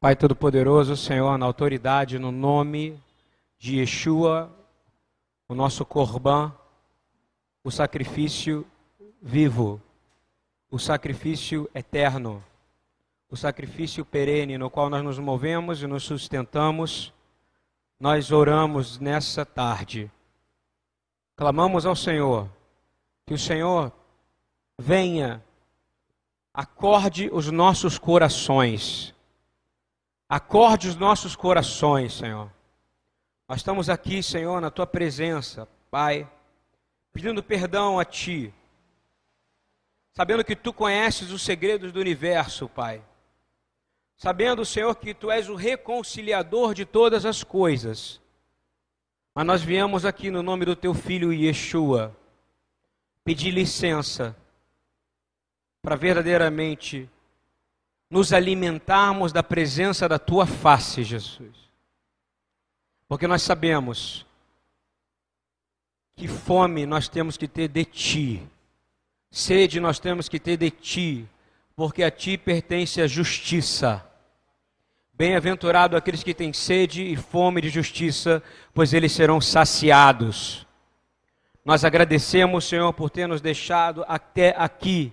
Pai Todo-Poderoso, Senhor, na autoridade, no nome de Yeshua, o nosso Corban, o sacrifício vivo, o sacrifício eterno, o sacrifício perene no qual nós nos movemos e nos sustentamos, nós oramos nessa tarde. Clamamos ao Senhor que o Senhor venha, acorde os nossos corações Acorde os nossos corações, Senhor. Nós estamos aqui, Senhor, na tua presença, Pai, pedindo perdão a Ti, sabendo que Tu conheces os segredos do universo, Pai. Sabendo, Senhor, que Tu és o reconciliador de todas as coisas. Mas nós viemos aqui no nome do Teu Filho Yeshua pedir licença para verdadeiramente nos alimentarmos da presença da tua face, Jesus. Porque nós sabemos que fome nós temos que ter de ti, sede nós temos que ter de ti, porque a ti pertence a justiça. Bem-aventurado aqueles que têm sede e fome de justiça, pois eles serão saciados. Nós agradecemos, Senhor, por ter nos deixado até aqui,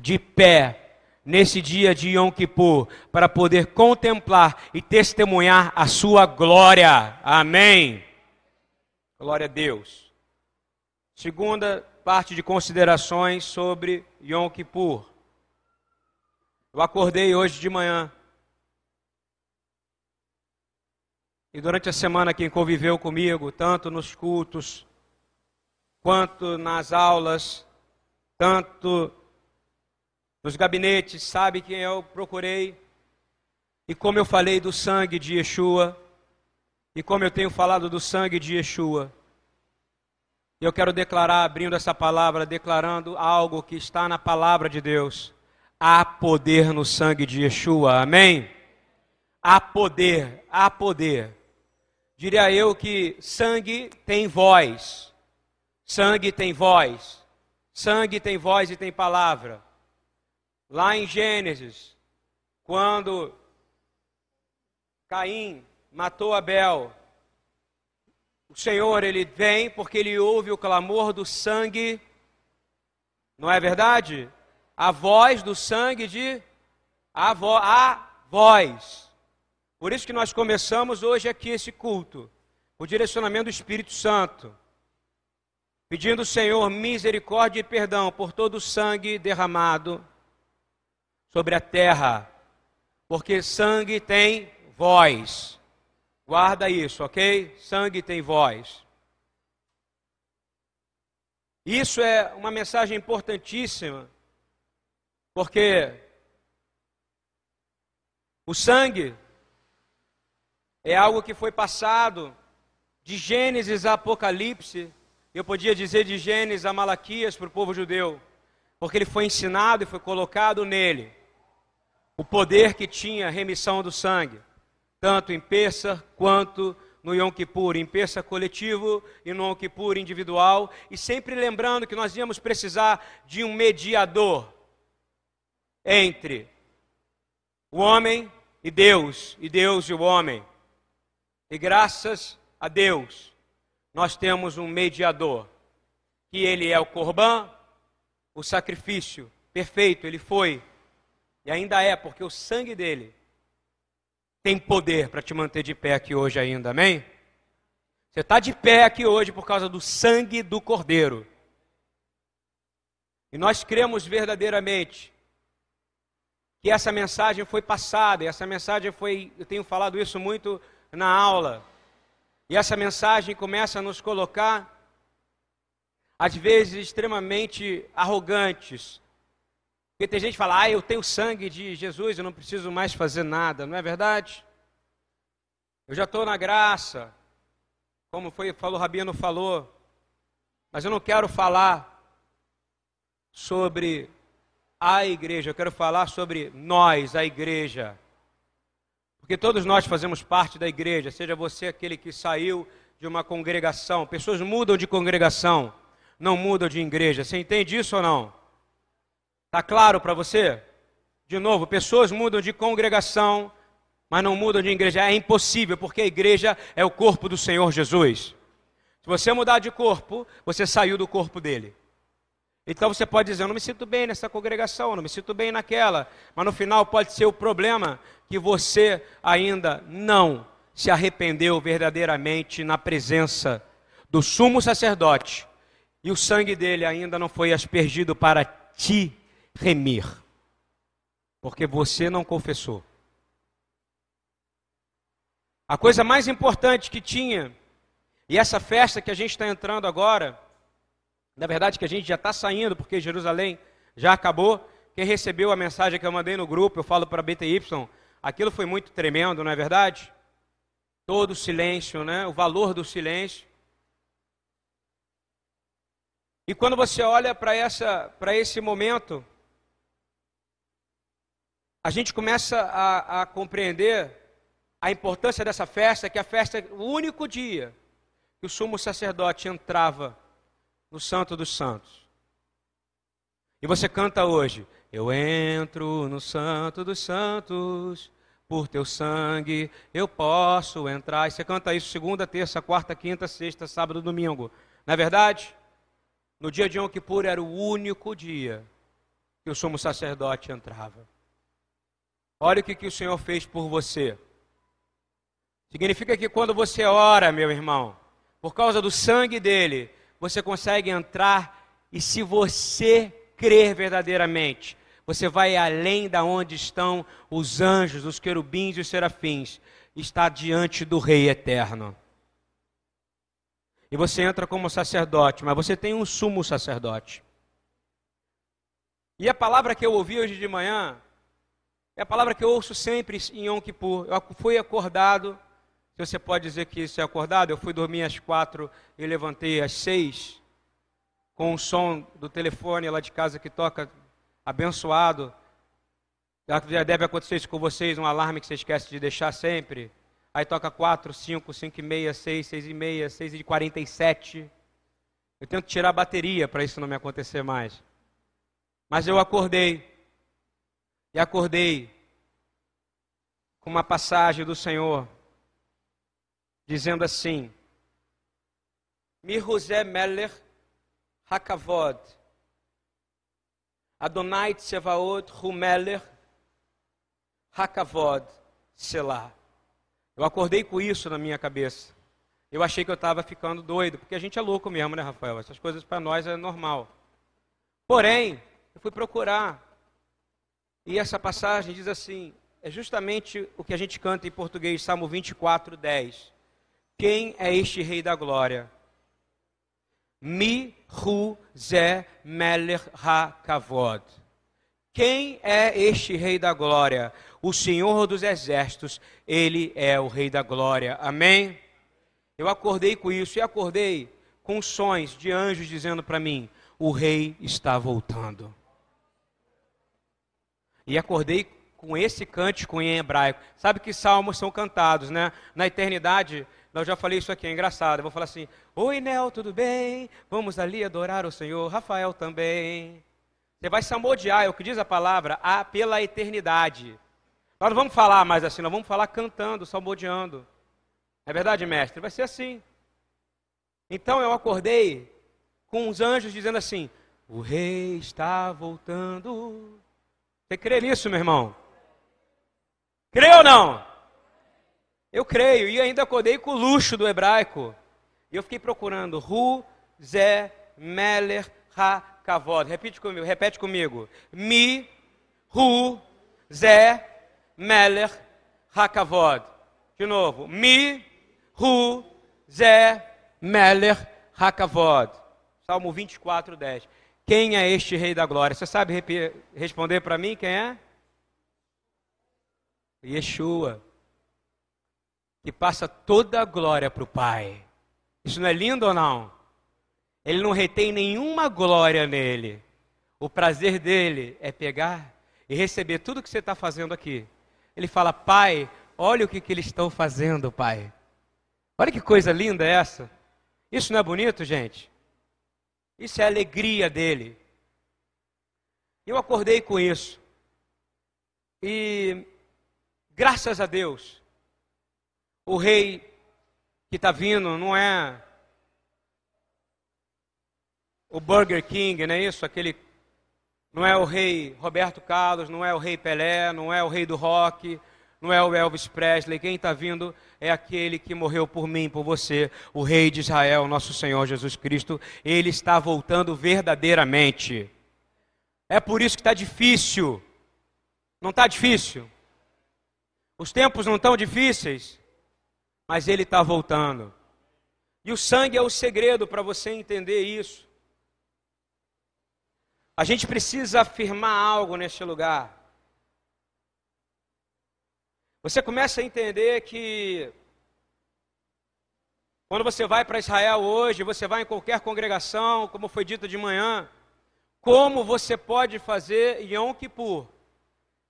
de pé, nesse dia de Yom Kippur para poder contemplar e testemunhar a sua glória. Amém. Glória a Deus. Segunda parte de considerações sobre Yom Kippur. Eu acordei hoje de manhã. E durante a semana quem conviveu comigo, tanto nos cultos, quanto nas aulas, tanto nos gabinetes, sabe quem eu procurei. E como eu falei do sangue de Yeshua, e como eu tenho falado do sangue de Yeshua, eu quero declarar, abrindo essa palavra, declarando algo que está na palavra de Deus. Há poder no sangue de Yeshua, amém? Há poder, há poder. Diria eu que sangue tem voz, sangue tem voz, sangue tem voz e tem palavra. Lá em Gênesis, quando Caim matou Abel, o Senhor ele vem porque ele ouve o clamor do sangue, não é verdade? A voz do sangue de a, vo, a voz. Por isso que nós começamos hoje aqui esse culto, o direcionamento do Espírito Santo, pedindo ao Senhor misericórdia e perdão por todo o sangue derramado sobre a terra, porque sangue tem voz. Guarda isso, ok? Sangue tem voz. Isso é uma mensagem importantíssima, porque o sangue é algo que foi passado de Gênesis a Apocalipse, eu podia dizer de Gênesis a Malaquias para o povo judeu, porque ele foi ensinado e foi colocado nele o poder que tinha a remissão do sangue, tanto em Pessa quanto no Yom Kippur, em Pessa coletivo e no Yom Kippur individual, e sempre lembrando que nós íamos precisar de um mediador entre o homem e Deus, e Deus e o homem. E graças a Deus, nós temos um mediador, que ele é o Corban, o sacrifício perfeito, ele foi e ainda é, porque o sangue dele tem poder para te manter de pé aqui hoje ainda, amém? Você está de pé aqui hoje por causa do sangue do Cordeiro. E nós cremos verdadeiramente que essa mensagem foi passada, e essa mensagem foi, eu tenho falado isso muito na aula, e essa mensagem começa a nos colocar, às vezes, extremamente arrogantes, porque tem gente que fala, ah, eu tenho sangue de Jesus, eu não preciso mais fazer nada, não é verdade? Eu já estou na graça, como foi, falou, o Rabino falou, mas eu não quero falar sobre a igreja, eu quero falar sobre nós, a igreja. Porque todos nós fazemos parte da igreja, seja você aquele que saiu de uma congregação. Pessoas mudam de congregação, não mudam de igreja. Você entende isso ou não? Está claro para você? De novo, pessoas mudam de congregação, mas não mudam de igreja. É impossível, porque a igreja é o corpo do Senhor Jesus. Se você mudar de corpo, você saiu do corpo dele. Então você pode dizer, eu não me sinto bem nessa congregação, não me sinto bem naquela, mas no final pode ser o problema que você ainda não se arrependeu verdadeiramente na presença do sumo sacerdote e o sangue dele ainda não foi aspergido para te remir, porque você não confessou. A coisa mais importante que tinha, e essa festa que a gente está entrando agora, na verdade que a gente já está saindo, porque Jerusalém já acabou. Quem recebeu a mensagem que eu mandei no grupo, eu falo para BTY, aquilo foi muito tremendo, não é verdade? Todo o silêncio, né? o valor do silêncio. E quando você olha para esse momento, a gente começa a, a, compreender a importância dessa festa, que a festa é o único dia que o sumo sacerdote entrava no Santo dos Santos. E você canta hoje: Eu entro no Santo dos Santos, por teu sangue eu posso entrar. E você canta isso segunda, terça, quarta, quinta, sexta, sábado, domingo. Não é verdade? No dia de Yom Kippur era o único dia que o sumo sacerdote entrava. Olha o que, que o Senhor fez por você. Significa que quando você ora, meu irmão, por causa do sangue dele, você consegue entrar e se você crer verdadeiramente, você vai além da onde estão os anjos, os querubins e os serafins, está diante do Rei eterno. E você entra como sacerdote, mas você tem um sumo sacerdote. E a palavra que eu ouvi hoje de manhã é a palavra que eu ouço sempre em Yom Kippur. Eu fui acordado se você pode dizer que isso é acordado, eu fui dormir às quatro e levantei às seis, com o som do telefone lá de casa que toca, abençoado. Já deve acontecer isso com vocês, um alarme que você esquece de deixar sempre. Aí toca quatro, cinco, cinco e meia, seis, seis e meia, seis e quarenta e sete. Eu tento tirar a bateria para isso não me acontecer mais. Mas eu acordei. E acordei com uma passagem do Senhor dizendo assim: Mirhuzé Meller Hakavod, Adonai Tsevaot Humeller Hakavod Selah. Eu acordei com isso na minha cabeça. Eu achei que eu estava ficando doido, porque a gente é louco mesmo, né, Rafael? Essas coisas para nós é normal. Porém, eu fui procurar, e essa passagem diz assim: é justamente o que a gente canta em português, Salmo 24, 10. Quem é este Rei da Glória? Mi Hu Ze Meler Ha Kavod. Quem é este Rei da Glória? O Senhor dos Exércitos, Ele é o Rei da Glória. Amém? Eu acordei com isso e acordei com sons de anjos dizendo para mim: o Rei está voltando. E acordei com esse cântico em hebraico. Sabe que salmos são cantados, né? Na eternidade, eu já falei isso aqui, é engraçado. Eu vou falar assim: Oi, Nel, tudo bem? Vamos ali adorar o Senhor. Rafael também. Você vai samodear, é o que diz a palavra, a, pela eternidade. Nós não vamos falar mais assim, nós vamos falar cantando, salmodiando. É verdade, mestre? Vai ser assim. Então eu acordei com os anjos dizendo assim: O rei está voltando. Você crê nisso, meu irmão? Crê ou não? Eu creio, e ainda acordei com o luxo do hebraico. E eu fiquei procurando Ru, Zé, Meller, Ha, Kavod. Repete comigo, repete comigo. Mi, Ru, Zé, Meller, Ha, Kavod. De novo. Mi, Ru, Zé, Meller, Ha, Kavod. Salmo 24, 10. Quem é este Rei da Glória? Você sabe responder para mim quem é? Yeshua que passa toda a glória para o Pai. Isso não é lindo ou não? Ele não retém nenhuma glória nele. O prazer dele é pegar e receber tudo que você está fazendo aqui. Ele fala, Pai, olha o que, que eles estão fazendo, Pai. Olha que coisa linda essa. Isso não é bonito, gente? Isso é a alegria dele. Eu acordei com isso. E graças a Deus, o rei que está vindo não é o Burger King, não é isso? Aquele não é o rei Roberto Carlos, não é o rei Pelé, não é o rei do rock, não é o Elvis Presley. Quem está vindo é aquele que morreu por mim, por você, o rei de Israel, nosso Senhor Jesus Cristo. Ele está voltando verdadeiramente. É por isso que está difícil. Não está difícil? Os tempos não estão difíceis, mas ele está voltando. E o sangue é o segredo para você entender isso. A gente precisa afirmar algo neste lugar. Você começa a entender que quando você vai para Israel hoje, você vai em qualquer congregação, como foi dito de manhã, como você pode fazer Yom Kippur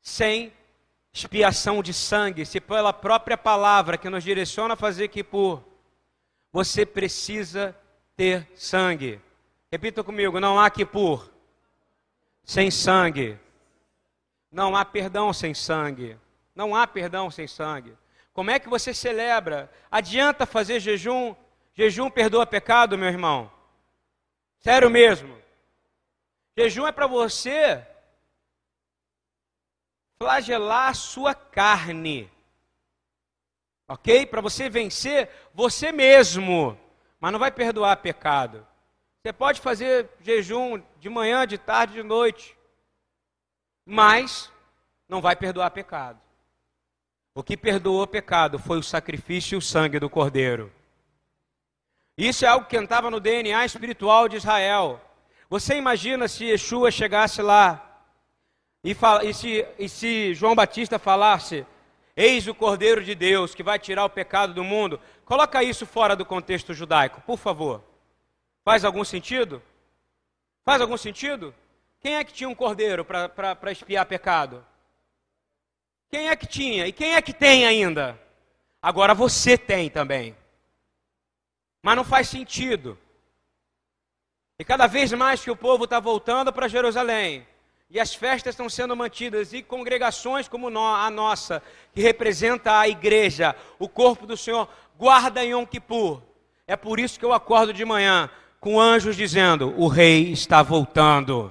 sem expiação de sangue, se pela própria palavra que nos direciona a fazer Kippur, você precisa ter sangue. Repita comigo, não há Kippur sem sangue. Não há perdão sem sangue. Não há perdão sem sangue. Como é que você celebra? Adianta fazer jejum? Jejum perdoa pecado, meu irmão? Sério mesmo. Jejum é para você flagelar a sua carne. Ok? Para você vencer você mesmo. Mas não vai perdoar pecado. Você pode fazer jejum de manhã, de tarde, de noite, mas não vai perdoar pecado. O que perdoou pecado foi o sacrifício e o sangue do Cordeiro. Isso é algo que cantava no DNA espiritual de Israel. Você imagina se Yeshua chegasse lá e, fala, e, se, e se João Batista falasse: Eis o Cordeiro de Deus que vai tirar o pecado do mundo. Coloca isso fora do contexto judaico, por favor. Faz algum sentido? Faz algum sentido? Quem é que tinha um cordeiro para espiar pecado? Quem é que tinha? E quem é que tem ainda? Agora você tem também. Mas não faz sentido. E cada vez mais que o povo está voltando para Jerusalém, e as festas estão sendo mantidas, e congregações como a nossa, que representa a igreja, o corpo do Senhor, guarda Yom Kippur. É por isso que eu acordo de manhã com anjos dizendo: O rei está voltando.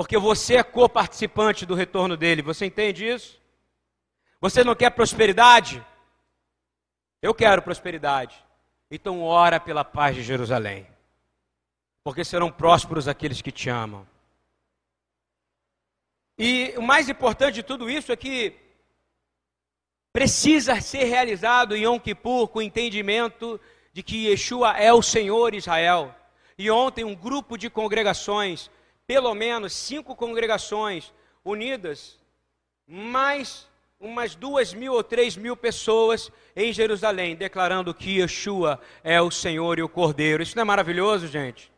Porque você é co-participante do retorno dele. Você entende isso? Você não quer prosperidade? Eu quero prosperidade. Então ora pela paz de Jerusalém. Porque serão prósperos aqueles que te amam. E o mais importante de tudo isso é que precisa ser realizado em Yom Kippur com entendimento de que Yeshua é o Senhor Israel. E ontem um grupo de congregações, pelo menos cinco congregações unidas, mais umas duas mil ou três mil pessoas em Jerusalém, declarando que Yeshua é o Senhor e o Cordeiro. Isso não é maravilhoso, gente?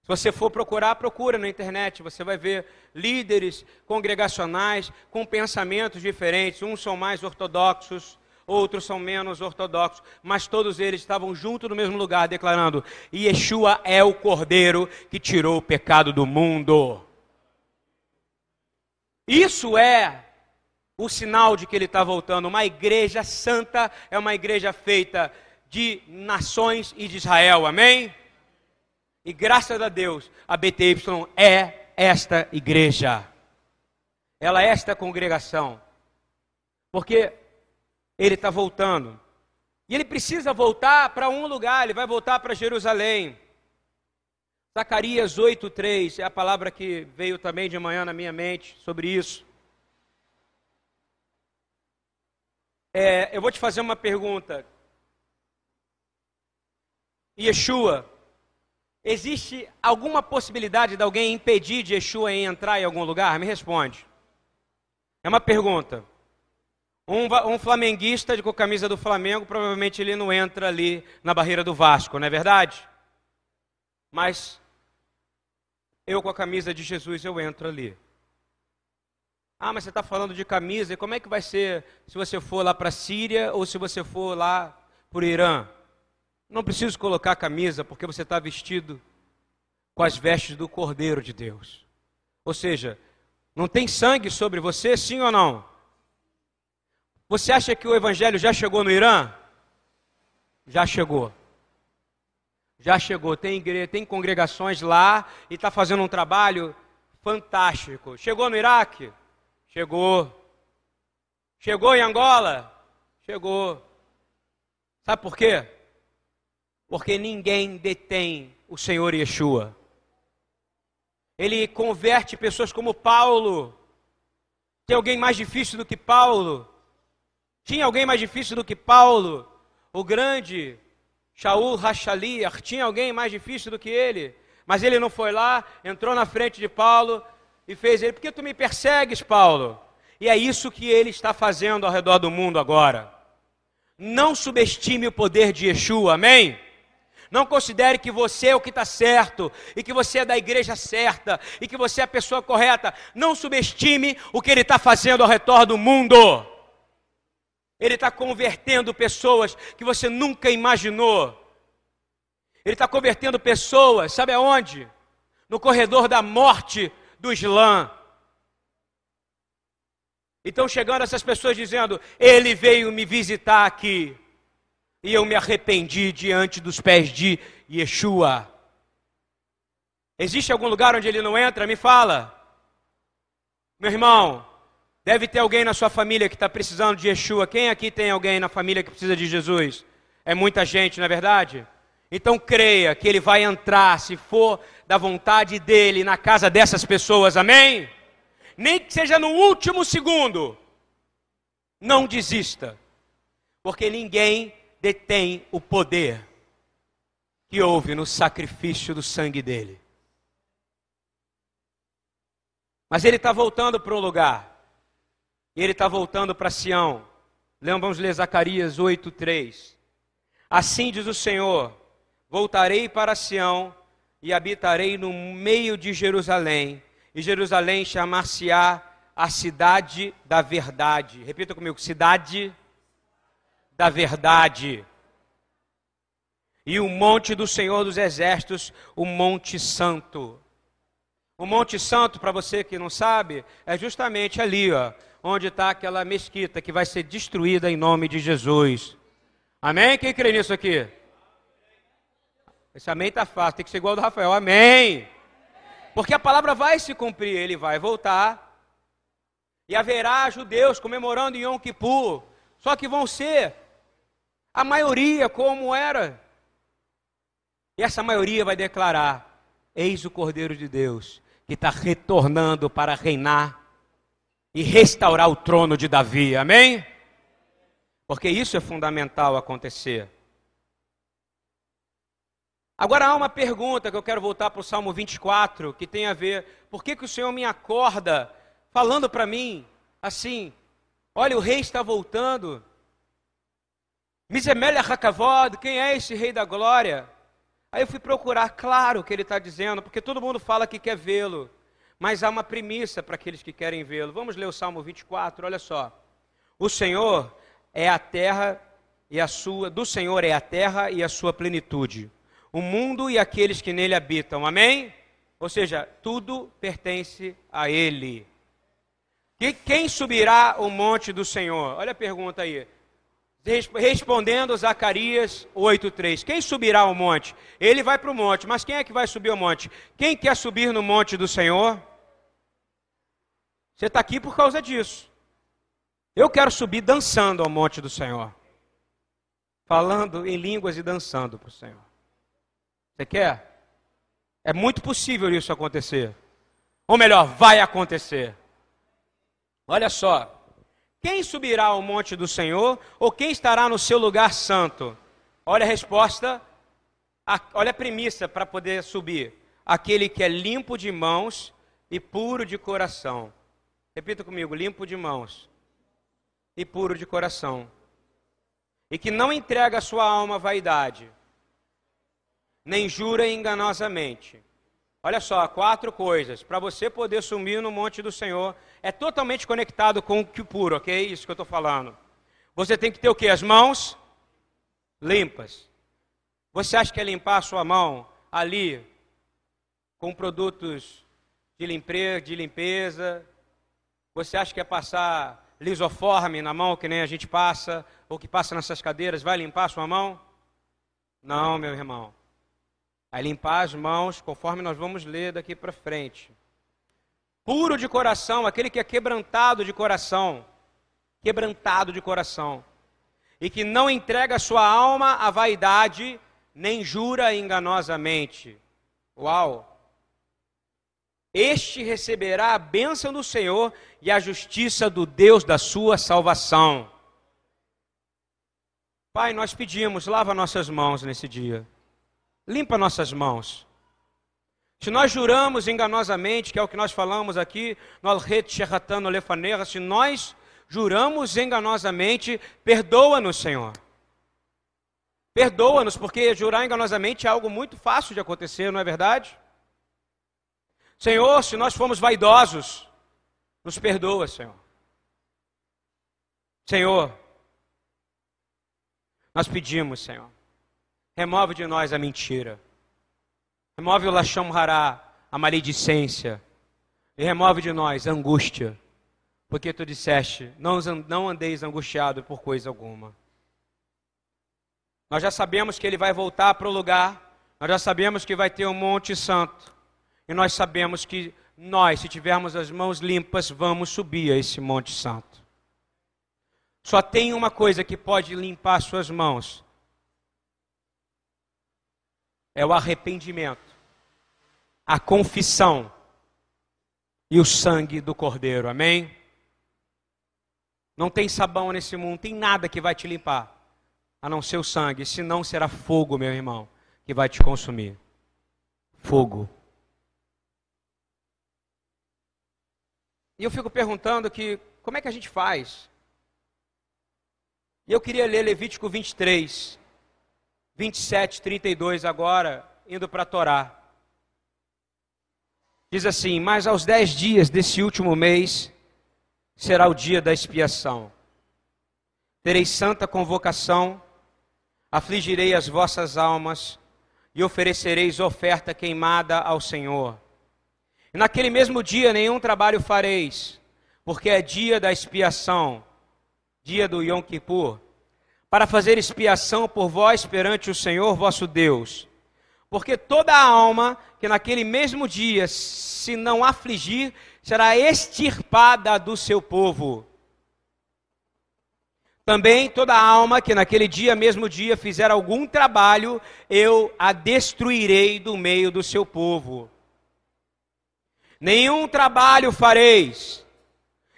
Se você for procurar, procura na internet, você vai ver líderes congregacionais com pensamentos diferentes. Uns são mais ortodoxos, outros são menos ortodoxos, mas todos eles estavam juntos no mesmo lugar, declarando: Yeshua é o Cordeiro que tirou o pecado do mundo. Isso é o sinal de que ele está voltando. Uma igreja santa é uma igreja feita de nações e de Israel, amém? E graças a Deus, a BTY é esta igreja. Ela é esta congregação. Porque ele está voltando. E ele precisa voltar para um lugar, ele vai voltar para Jerusalém. Zacarias 8,3 é a palavra que veio também de manhã na minha mente sobre isso. É, eu vou te fazer uma pergunta. Yeshua, existe alguma possibilidade de alguém impedir de Yeshua em entrar em algum lugar? Me responde. É uma pergunta. Um, um, flamenguista com a camisa do Flamengo, provavelmente ele não entra ali na barreira do Vasco, não é verdade? Mas eu com a camisa de Jesus, eu entro ali. Ah, mas você está falando de camisa, e como é que vai ser se você for lá para a Síria ou se você for lá para o Irã? Não preciso colocar camisa, porque você está vestido com as vestes do Cordeiro de Deus. Ou seja, não tem sangue sobre você, sim ou não? Você acha que o evangelho já chegou no Irã? Já chegou. Já chegou. Tem, tem congregações lá e está fazendo um trabalho fantástico. Chegou no Iraque? Chegou. Chegou em Angola? Chegou. Sabe por quê? Porque ninguém detém o Senhor Yeshua. Ele converte pessoas como Paulo. Tem alguém mais difícil do que Paulo? Tinha alguém mais difícil do que Paulo? O grande Shaul Rachaliah, tinha alguém mais difícil do que ele? Mas ele não foi lá, entrou na frente de Paulo e fez ele: Por que tu me persegues, Paulo? E é isso que ele está fazendo ao redor do mundo agora. Não subestime o poder de Yeshua, amém? Não considere que você é o que está certo, e que você é da igreja certa, e que você é a pessoa correta. Não subestime o que ele está fazendo ao redor do mundo. Ele está convertendo pessoas que você nunca imaginou. Ele está convertendo pessoas, sabe aonde? No corredor da morte do Islã. Então chegando essas pessoas dizendo: Ele veio me visitar aqui e eu me arrependi diante dos pés de Yeshua. Existe algum lugar onde ele não entra? Me fala. Meu irmão, deve ter alguém na sua família que está precisando de Yeshua. Quem aqui tem alguém na família que precisa de Jesus? É muita gente, não é verdade? Então creia que ele vai entrar, se for da vontade dele, na casa dessas pessoas, amém? Nem que seja no último segundo. Não desista, porque ninguém detém o poder que houve no sacrifício do sangue dele. Mas ele está voltando para um lugar. E ele está voltando para Sião. Vamos ler Zacarias 8:3. Assim diz o Senhor: Voltarei para Sião e habitarei no meio de Jerusalém, e Jerusalém chamar-se-á a cidade da verdade. Repita comigo: cidade da verdade. E o monte do Senhor dos Exércitos, o Monte Santo. O Monte Santo, para você que não sabe, é justamente ali, ó, onde está aquela mesquita que vai ser destruída em nome de Jesus. Amém? Quem crê nisso aqui? Esse amém está fácil, tem que ser igual ao do Rafael. Amém. Porque a palavra vai se cumprir, ele vai voltar. E haverá judeus comemorando em Yom Kippur. Só que vão ser a maioria como era. E essa maioria vai declarar: Eis o Cordeiro de Deus, que está retornando para reinar e restaurar o trono de Davi. Amém? Porque isso é fundamental acontecer. Agora há uma pergunta que eu quero voltar para o Salmo 24, que tem a ver, por que, que o Senhor me acorda falando para mim assim, olha, o rei está voltando, Misemelha Hakavod, quem é esse rei da glória? Aí eu fui procurar, claro que ele está dizendo, porque todo mundo fala que quer vê-lo, mas há uma premissa para aqueles que querem vê-lo. Vamos ler o Salmo 24, olha só. O Senhor é a terra e a sua, do Senhor é a terra e a sua plenitude, o mundo e aqueles que nele habitam. Amém? Ou seja, tudo pertence a ele. E quem subirá o monte do Senhor? Olha a pergunta aí. Respondendo Zacarias 8,3: Quem subirá ao monte? Ele vai para o monte, mas quem é que vai subir ao monte? Quem quer subir no monte do Senhor? Você está aqui por causa disso. Eu quero subir dançando ao monte do Senhor, falando em línguas e dançando para o Senhor. Você quer? É muito possível isso acontecer. Ou melhor, vai acontecer. Olha só, quem subirá ao monte do Senhor? Ou quem estará no seu lugar santo? Olha a resposta, olha a premissa para poder subir: aquele que é limpo de mãos e puro de coração. Repita comigo: limpo de mãos e puro de coração. E que não entrega a sua alma à vaidade, nem jura enganosamente. Olha só, quatro coisas para você poder sumir no monte do Senhor é totalmente conectado com o que puro, ok? Isso que eu estou falando. Você tem que ter o que? As mãos limpas. Você acha que é limpar a sua mão ali com produtos de limpeza, de limpeza? Você acha que é passar lisoforme na mão, que nem a gente passa, ou que passa nessas cadeiras, vai limpar a sua mão? Não, meu irmão. Vai limpar as mãos, conforme nós vamos ler daqui para frente. Puro de coração, aquele que é quebrantado de coração. Quebrantado de coração. E que não entrega sua alma à vaidade, nem jura enganosamente. Uau! Este receberá a bênção do Senhor e a justiça do Deus da sua salvação. Pai, nós pedimos, lava nossas mãos nesse dia. Limpa nossas mãos. Se nós juramos enganosamente, que é o que nós falamos aqui, se nós juramos enganosamente, perdoa-nos, Senhor. Perdoa-nos, porque jurar enganosamente é algo muito fácil de acontecer, não é verdade? Senhor, se nós formos vaidosos, nos perdoa, Senhor. Senhor, nós pedimos, Senhor, remove de nós a mentira, remove o lacham hará, a maledicência, e remove de nós a angústia, porque tu disseste: não, não andeis angustiado por coisa alguma. Nós já sabemos que ele vai voltar para o lugar, nós já sabemos que vai ter um Monte Santo, e nós sabemos que nós, se tivermos as mãos limpas, vamos subir a esse Monte Santo. Só tem uma coisa que pode limpar suas mãos: é o arrependimento, a confissão e o sangue do Cordeiro. Amém? Não tem sabão nesse mundo, tem nada que vai te limpar, a não ser o sangue, senão será fogo, meu irmão, que vai te consumir. Fogo. E eu fico perguntando que como é que a gente faz? E eu queria ler Levítico 23, 27, 32 agora, indo para a Torá. Diz assim: Mas aos dez dias desse último mês será o dia da expiação. Tereis santa convocação, afligirei as vossas almas e oferecereis oferta queimada ao Senhor. E naquele mesmo dia nenhum trabalho fareis, porque é dia da expiação, dia do Yom Kippur, para fazer expiação por vós perante o Senhor vosso Deus. Porque toda alma que naquele mesmo dia se não afligir, será extirpada do seu povo. Também toda alma que naquele dia, mesmo dia, fizer algum trabalho, eu a destruirei do meio do seu povo. Nenhum trabalho fareis.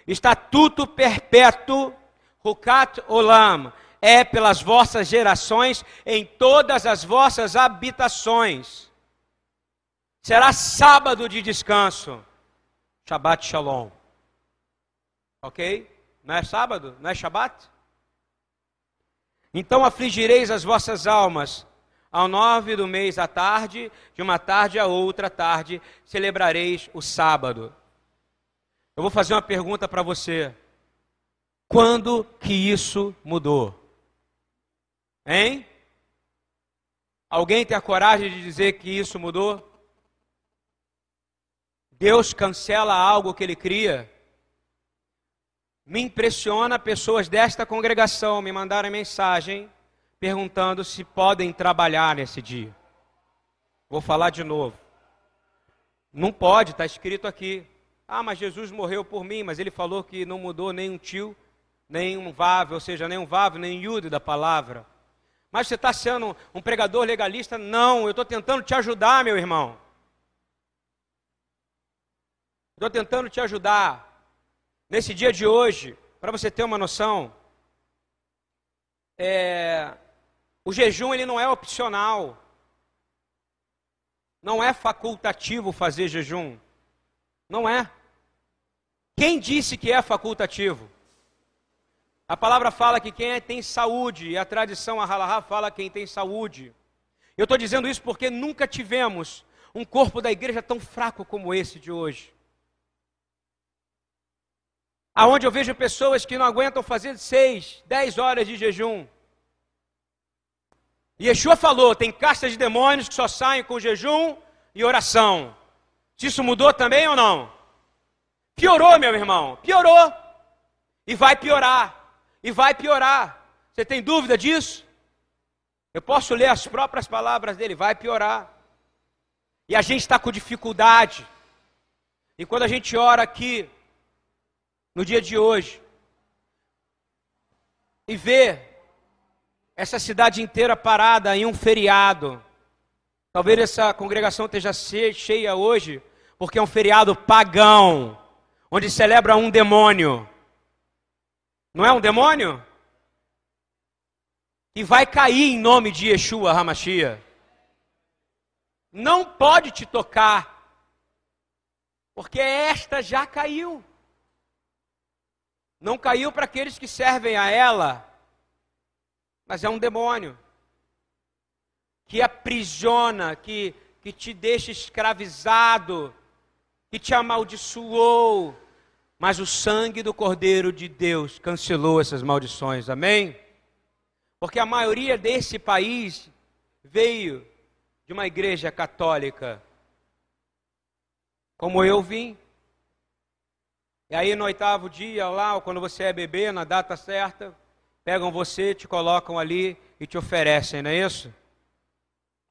Estatuto perpétuo, Rukat Olam, é pelas vossas gerações em todas as vossas habitações. Será sábado de descanso. Shabbat Shalom. Ok? Não é sábado? Não é Shabbat? Então afligireis as vossas almas ao nove do mês à tarde, de uma tarde a outra tarde, celebrareis o sábado. Eu vou fazer uma pergunta para você. Quando que isso mudou? Hein? Alguém tem a coragem de dizer que isso mudou? Deus cancela algo que ele cria? Me impressiona pessoas desta congregação me mandarem mensagem perguntando se podem trabalhar nesse dia. Vou falar de novo. Não pode, está escrito aqui. Ah, mas Jesus morreu por mim, mas ele falou que não mudou nem um tio, nem um vave, ou seja, nem um vave, nem yude da palavra. Mas você está sendo um pregador legalista? Não, eu estou tentando te ajudar, meu irmão. Estou tentando te ajudar. Nesse dia de hoje, para você ter uma noção, é, o jejum ele não é opcional. Não é facultativo fazer jejum. Não é. Quem disse que é facultativo? A palavra fala que quem é, tem saúde, e a tradição, a halahá, fala quem tem saúde. Eu estou dizendo isso porque nunca tivemos um corpo da igreja tão fraco como esse de hoje. Aonde eu vejo pessoas que não aguentam fazer seis, dez horas de jejum. E Yeshua falou: tem castas de demônios que só saem com jejum e oração. Isso mudou também ou não? Piorou, meu irmão, piorou. E vai piorar. E vai piorar. Você tem dúvida disso? Eu posso ler as próprias palavras dele, vai piorar. E a gente está com dificuldade. E quando a gente ora aqui, no dia de hoje, e vê essa cidade inteira parada em um feriado, talvez essa congregação esteja cheia hoje, porque é um feriado pagão, onde celebra um demônio. Não é um demônio? E vai cair em nome de Yeshua Hamashia. Não pode te tocar, porque esta já caiu. Não caiu para aqueles que servem a ela, mas é um demônio que aprisiona, que, que te deixa escravizado, que te amaldiçoou. Mas o sangue do Cordeiro de Deus cancelou essas maldições, amém? Porque a maioria desse país veio de uma igreja católica, como eu vim. E aí no oitavo dia, lá, quando você é bebê, na data certa, pegam você, te colocam ali e te oferecem, não é isso?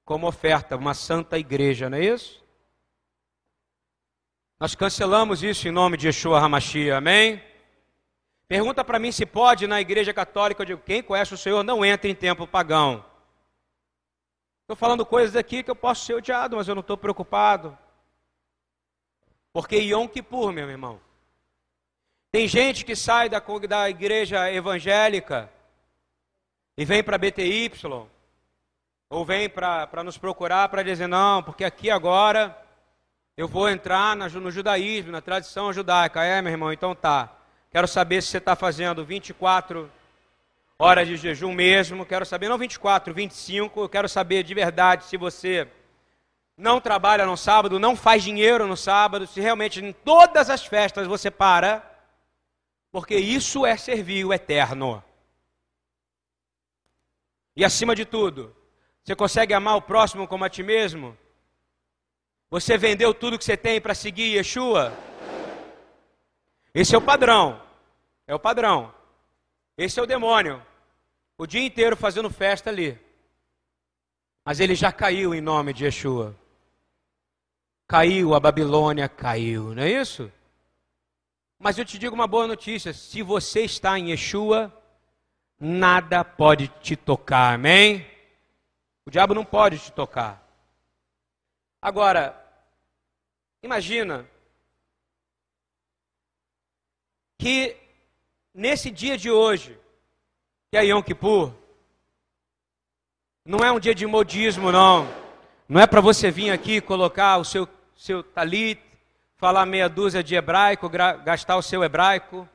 Como oferta, uma santa igreja, não é isso? Nós cancelamos isso em nome de Yeshua Hamashia, amém? Pergunta para mim se pode na igreja católica. Eu digo: quem conhece o Senhor não entra em templo pagão. Estou falando coisas aqui que eu posso ser odiado, mas eu não estou preocupado. Porque Yom Kippur, meu irmão. Tem gente que sai da, da igreja evangélica e vem para BTY, ou vem para nos procurar para dizer: não, porque aqui agora eu vou entrar no judaísmo, na tradição judaica. É, meu irmão, então tá. Quero saber se você está fazendo 24 horas de jejum mesmo. Quero saber, não 24, 25. Eu quero saber de verdade se você não trabalha no sábado, não faz dinheiro no sábado, se realmente em todas as festas você para. Porque isso é servir o eterno. E acima de tudo, você consegue amar o próximo como a ti mesmo? Você vendeu tudo que você tem para seguir Yeshua? Esse é o padrão. É o padrão. Esse é o demônio. O dia inteiro fazendo festa ali. Mas ele já caiu em nome de Yeshua. Caiu, a Babilônia caiu, não é isso? Mas eu te digo uma boa notícia: se você está em Yeshua, nada pode te tocar, amém? O diabo não pode te tocar. Agora, imagina que nesse dia de hoje, que é Yom Kippur, não é um dia de modismo, não. Não é para você vir aqui colocar o seu, seu talit, falar meia dúzia de hebraico, gastar o seu hebraico.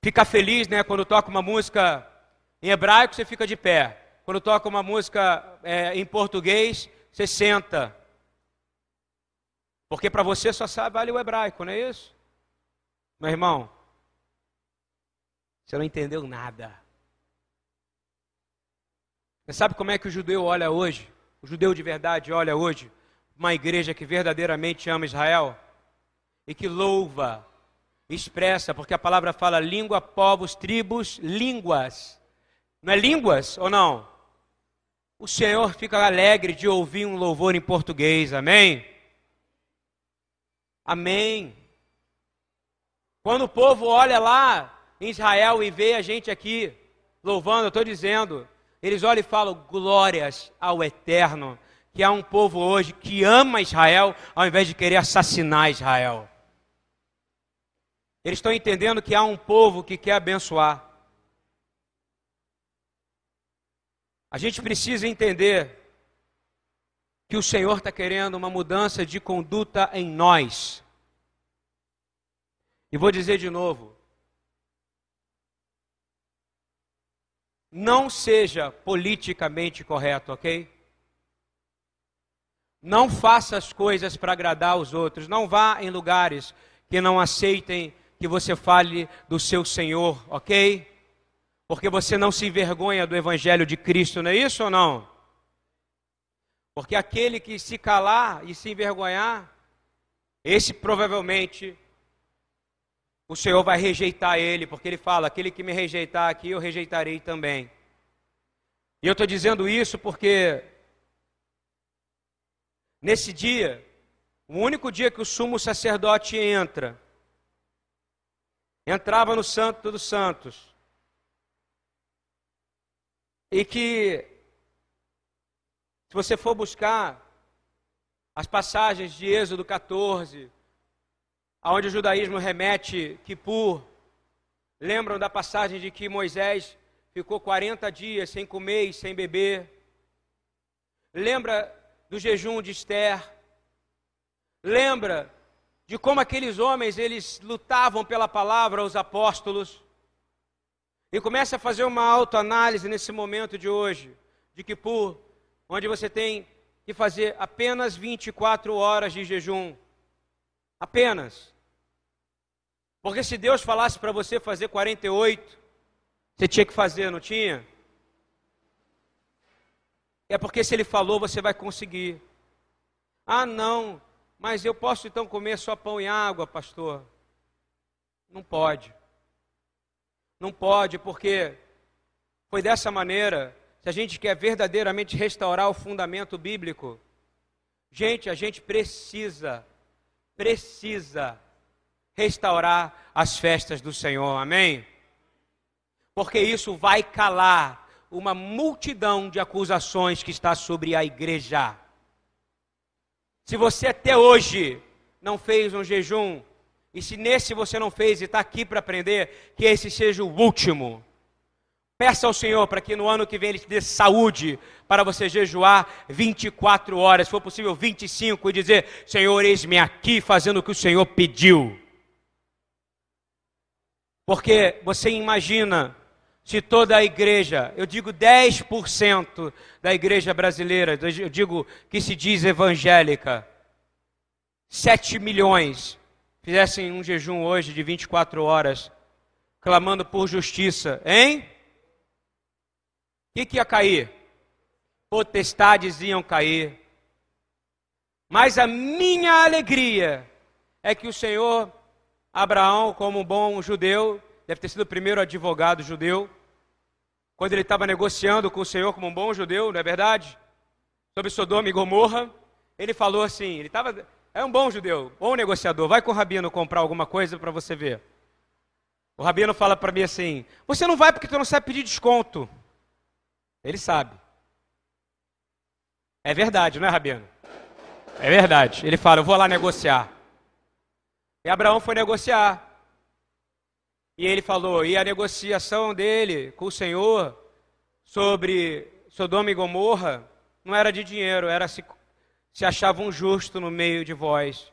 Ficar feliz, né? Quando toca uma música em hebraico, você fica de pé. Quando toca uma música é, em português, você senta. Porque para você só sabe vale o hebraico, não é isso? Meu irmão, você não entendeu nada. Você sabe como é que o judeu olha hoje? O judeu de verdade olha hoje uma igreja que verdadeiramente ama Israel e que louva, expressa, porque a palavra fala língua, povos, tribos, línguas. Não é línguas ou não? O Senhor fica alegre de ouvir um louvor em português, amém? Amém. Quando o povo olha lá em Israel e vê a gente aqui louvando, eu estou dizendo, eles olham e falam glórias ao Eterno, que há um povo hoje que ama Israel ao invés de querer assassinar Israel. Eles estão entendendo que há um povo que quer abençoar. A gente precisa entender que o Senhor está querendo uma mudança de conduta em nós. E vou dizer de novo: não seja politicamente correto, ok? Não faça as coisas para agradar os outros. Não vá em lugares que não aceitem que você fale do seu Senhor, ok? Porque você não se envergonha do Evangelho de Cristo, não é isso ou não? Porque aquele que se calar e se envergonhar, esse provavelmente o Senhor vai rejeitar ele, porque ele fala: aquele que me rejeitar aqui, eu rejeitarei também. E eu estou dizendo isso porque nesse dia, o único dia que o sumo sacerdote entra, entrava no Santo dos Santos, e que, se você for buscar as passagens de Êxodo 14, aonde o judaísmo remete Kippur, lembram da passagem de que Moisés ficou 40 dias sem comer e sem beber. Lembra do jejum de Esther. Lembra de como aqueles homens eles lutavam pela palavra os apóstolos. E começa a fazer uma autoanálise nesse momento de hoje, de por onde você tem que fazer apenas 24 horas de jejum. Apenas. Porque se Deus falasse para você fazer 48, você tinha que fazer, não tinha? É porque se ele falou, você vai conseguir. Ah, não, mas eu posso então comer só pão e água, pastor? Não pode. Não pode, porque foi dessa maneira, se a gente quer verdadeiramente restaurar o fundamento bíblico, gente, a gente precisa, precisa restaurar as festas do Senhor, amém? porque isso vai calar uma multidão de acusações que está sobre a igreja. Se você até hoje não fez um jejum, e se nesse você não fez e está aqui para aprender, que esse seja o último. Peça ao Senhor para que no ano que vem Ele te dê saúde para você jejuar 24 horas, se for possível 25, e dizer: Senhor, eis-me aqui fazendo o que o Senhor pediu. Porque você imagina se toda a igreja, eu digo 10% da igreja brasileira, eu digo que se diz evangélica, 7 milhões, fizessem um jejum hoje de 24 horas, clamando por justiça, hein? O que, que ia cair? Potestades iam cair. Mas a minha alegria é que o Senhor, Abraão, como um bom judeu, deve ter sido o primeiro advogado judeu, quando ele estava negociando com o Senhor como um bom judeu, não é verdade? Sobre Sodoma e Gomorra, ele falou assim, ele estava, é um bom judeu, bom negociador, vai com o rabino comprar alguma coisa para você ver. O rabino fala para mim assim, você não vai porque tu não sabe pedir desconto. Ele sabe. É verdade, não é, rabino? É verdade. Ele fala, eu vou lá negociar. E Abraão foi negociar. E ele falou, e a negociação dele com o Senhor sobre Sodoma e Gomorra não era de dinheiro, era se, se achava um justo no meio de vós.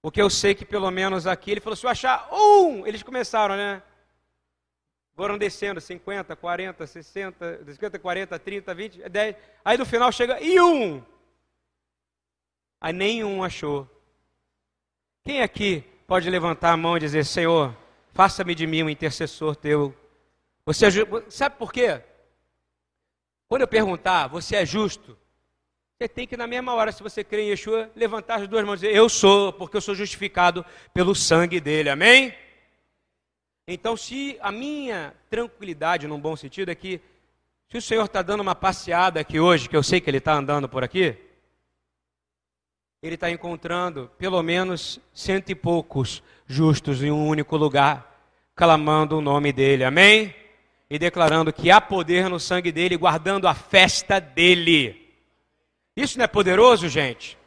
Porque eu sei que pelo menos aqui, ele falou, se eu achar um, eles começaram, né? Foram descendo 50, 40, 60, 50, 40, 30, 20, 10. Aí no final chega, e um? Aí nenhum achou. Quem aqui pode levantar a mão e dizer, Senhor, Faça-me de mim um intercessor teu. Você é Sabe por quê? Quando eu perguntar, você é justo? Você tem que, na mesma hora, se você crê em Yeshua, levantar as duas mãos e dizer: Eu sou, porque eu sou justificado pelo sangue dele. Amém? Então, se a minha tranquilidade, num bom sentido, é que, se o Senhor está dando uma passeada aqui hoje, que eu sei que Ele está andando por aqui, Ele está encontrando pelo menos cento e poucos justos em um único lugar, clamando o nome dele. Amém? E declarando que há poder no sangue dele, guardando a festa dele. Isso não é poderoso, gente?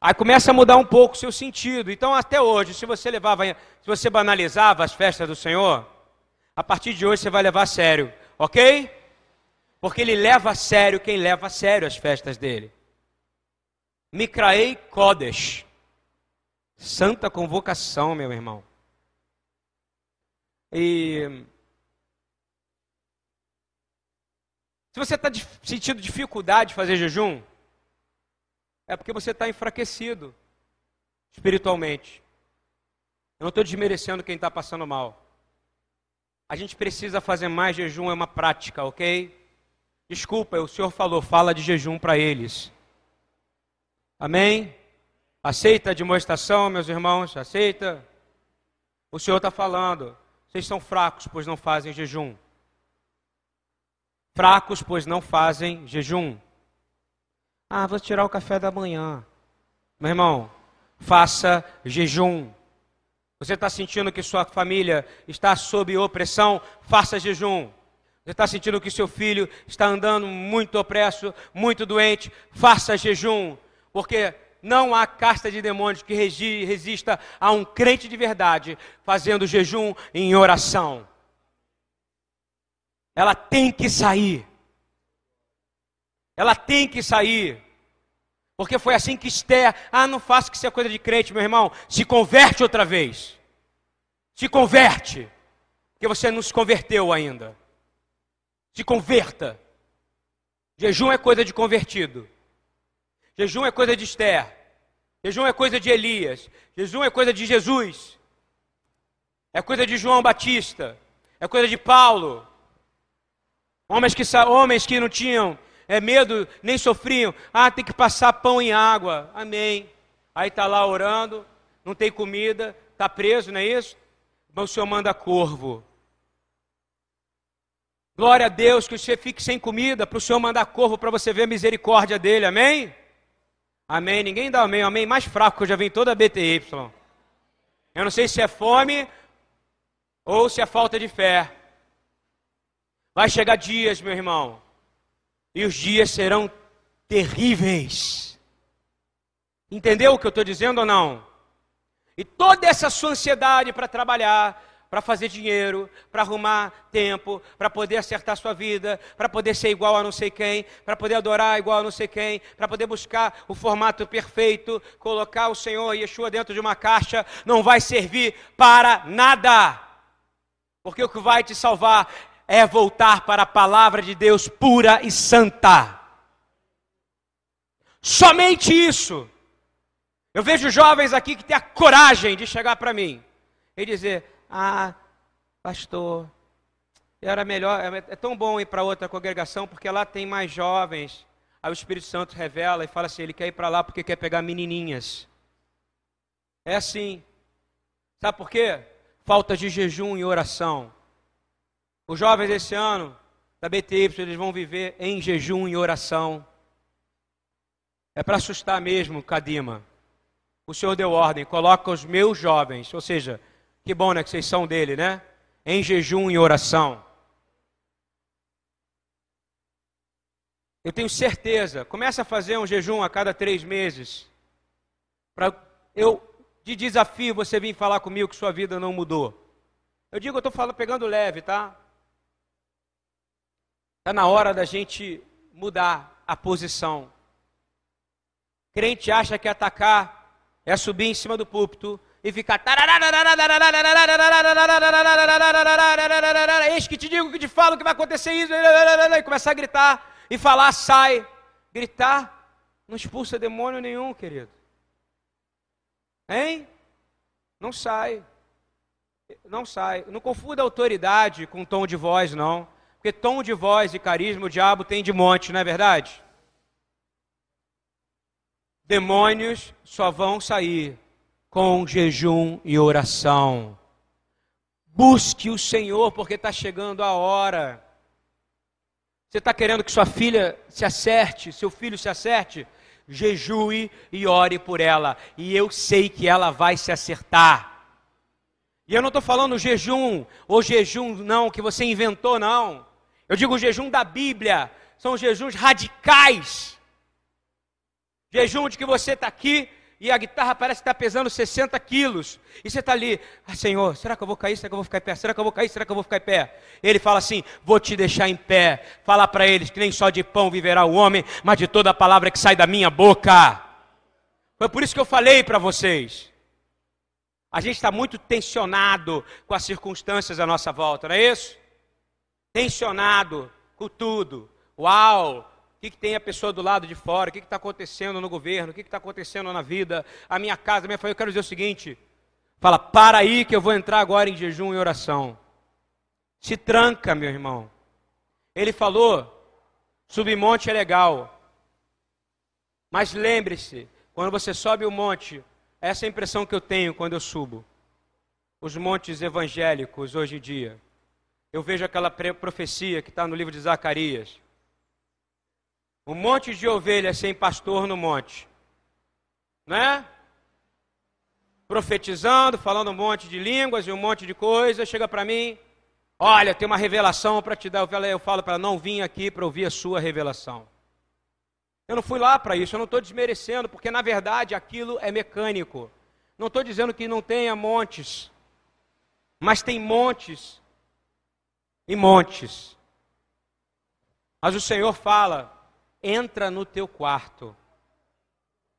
Aí começa a mudar um pouco o seu sentido. Então, até hoje, se você levava, se você banalizava as festas do Senhor, a partir de hoje você vai levar a sério, ok? Porque ele leva a sério quem leva a sério as festas dele. Mikraei Kodesh. Santa convocação, meu irmão. E se você está sentindo dificuldade de fazer jejum, é porque você está enfraquecido espiritualmente. Eu não estou desmerecendo quem está passando mal. A gente precisa fazer mais jejum, é uma prática, ok? Desculpa, o Senhor falou, fala de jejum para eles. Amém? Aceita a demonstração, meus irmãos? Aceita? O Senhor está falando, vocês são fracos, pois não fazem jejum. Fracos, pois não fazem jejum. Ah, vou tirar o café da manhã. Meu irmão, faça jejum. Você está sentindo que sua família está sob opressão? Faça jejum. Você está sentindo que seu filho está andando muito opresso, muito doente? Faça jejum. Porque não há casta de demônios que resista a um crente de verdade fazendo jejum em oração. Ela tem que sair. Ela tem que sair. Porque foi assim que Esther, ah, não faça que isso é coisa de crente, meu irmão. Se converte outra vez. Se converte. Porque você não se converteu ainda. Se converta. Jejum é coisa de convertido. Jejum é coisa de Esther. Jejum é coisa de Elias. Jejum é coisa de Jesus. É coisa de João Batista. É coisa de Paulo. Homens que, homens que não tinham é, medo, nem sofriam. Ah, tem que passar pão em água. Amém. Aí está lá orando, não tem comida, está preso, não é isso? Mas o Senhor manda corvo. Glória a Deus que você fique sem comida, para o Senhor mandar corvo para você ver a misericórdia dele, amém? Amém. Ninguém dá amém, amém mais fraco que eu já vi em toda a BTY. Eu não sei se é fome ou se é falta de fé. Vai chegar dias, meu irmão, e os dias serão terríveis. Entendeu o que eu estou dizendo ou não? E toda essa sua ansiedade para trabalhar, para fazer dinheiro, para arrumar tempo, para poder acertar sua vida, para poder ser igual a não sei quem, para poder adorar igual a não sei quem, para poder buscar o formato perfeito, colocar o Senhor Yeshua dentro de uma caixa, não vai servir para nada. Porque o que vai te salvar é voltar para a palavra de Deus pura e santa. Somente isso. Eu vejo jovens aqui que têm a coragem de chegar para mim e dizer: ah, pastor, era melhor, é, é tão bom ir para outra congregação porque lá tem mais jovens. Aí o Espírito Santo revela e fala assim: ele quer ir para lá porque quer pegar menininhas. É assim. Sabe por quê? Falta de jejum e oração. Os jovens esse ano da BTY, eles vão viver em jejum e oração. É para assustar mesmo, Cadima. O Senhor deu ordem, coloca os meus jovens, ou seja, que bom, né? Que vocês são dele, né? Em jejum e oração. Eu tenho certeza. Começa a fazer um jejum a cada três meses. Para eu, de desafio, você vir falar comigo que sua vida não mudou. Eu digo, eu estou pegando leve, tá? Está na hora da gente mudar a posição. Crente acha que atacar é subir em cima do púlpito e ficar. Eis que te digo que te falo que vai acontecer isso. E começar a gritar e falar, sai. Gritar não expulsa demônio nenhum, querido. Hein? Não sai. Não sai. Não confunda autoridade com tom de voz, não. Porque tom de voz e carisma o diabo tem de monte, não é verdade? Demônios só vão sair com jejum e oração. Busque o Senhor, porque está chegando a hora. Você está querendo que sua filha se acerte, seu filho se acerte? Jejue e ore por ela, e eu sei que ela vai se acertar. E eu não estou falando jejum, ou jejum não, que você inventou, não. Eu digo jejum da Bíblia, são jejuns radicais. Jejum de que você está aqui e a guitarra parece estar pesando 60 quilos. E você está ali, ah, Senhor, será que eu vou cair? Será que eu vou ficar em pé? Será que eu vou cair? Será que eu vou ficar em pé? Ele fala assim: vou te deixar em pé. Falar para eles que nem só de pão viverá o homem, mas de toda a palavra que sai da minha boca. Foi por isso que eu falei para vocês. A gente está muito tensionado com as circunstâncias à nossa volta, não é isso? Tensionado com tudo. Uau, que, que tem a pessoa do lado de fora, o que está acontecendo no governo, o que está acontecendo na vida, a minha casa, a minha família. Eu quero dizer o seguinte: fala, para aí que eu vou entrar agora em jejum e oração. Se tranca, meu irmão. Ele falou: subir monte é legal. Mas lembre-se, quando você sobe o monte, essa é a impressão que eu tenho quando eu subo. os montes evangélicos hoje em dia. Eu vejo aquela profecia que está no livro de Zacarias. Um monte de ovelhas sem pastor no monte. Né? Profetizando, falando um monte de línguas e um monte de coisas. Chega para mim, olha, tem uma revelação para te dar. Eu falo para não vim aqui para ouvir a sua revelação. Eu não fui lá para isso, eu não estou desmerecendo, porque na verdade aquilo é mecânico. Não estou dizendo que não tenha montes, mas tem montes e montes. Mas o Senhor fala: entra no teu quarto.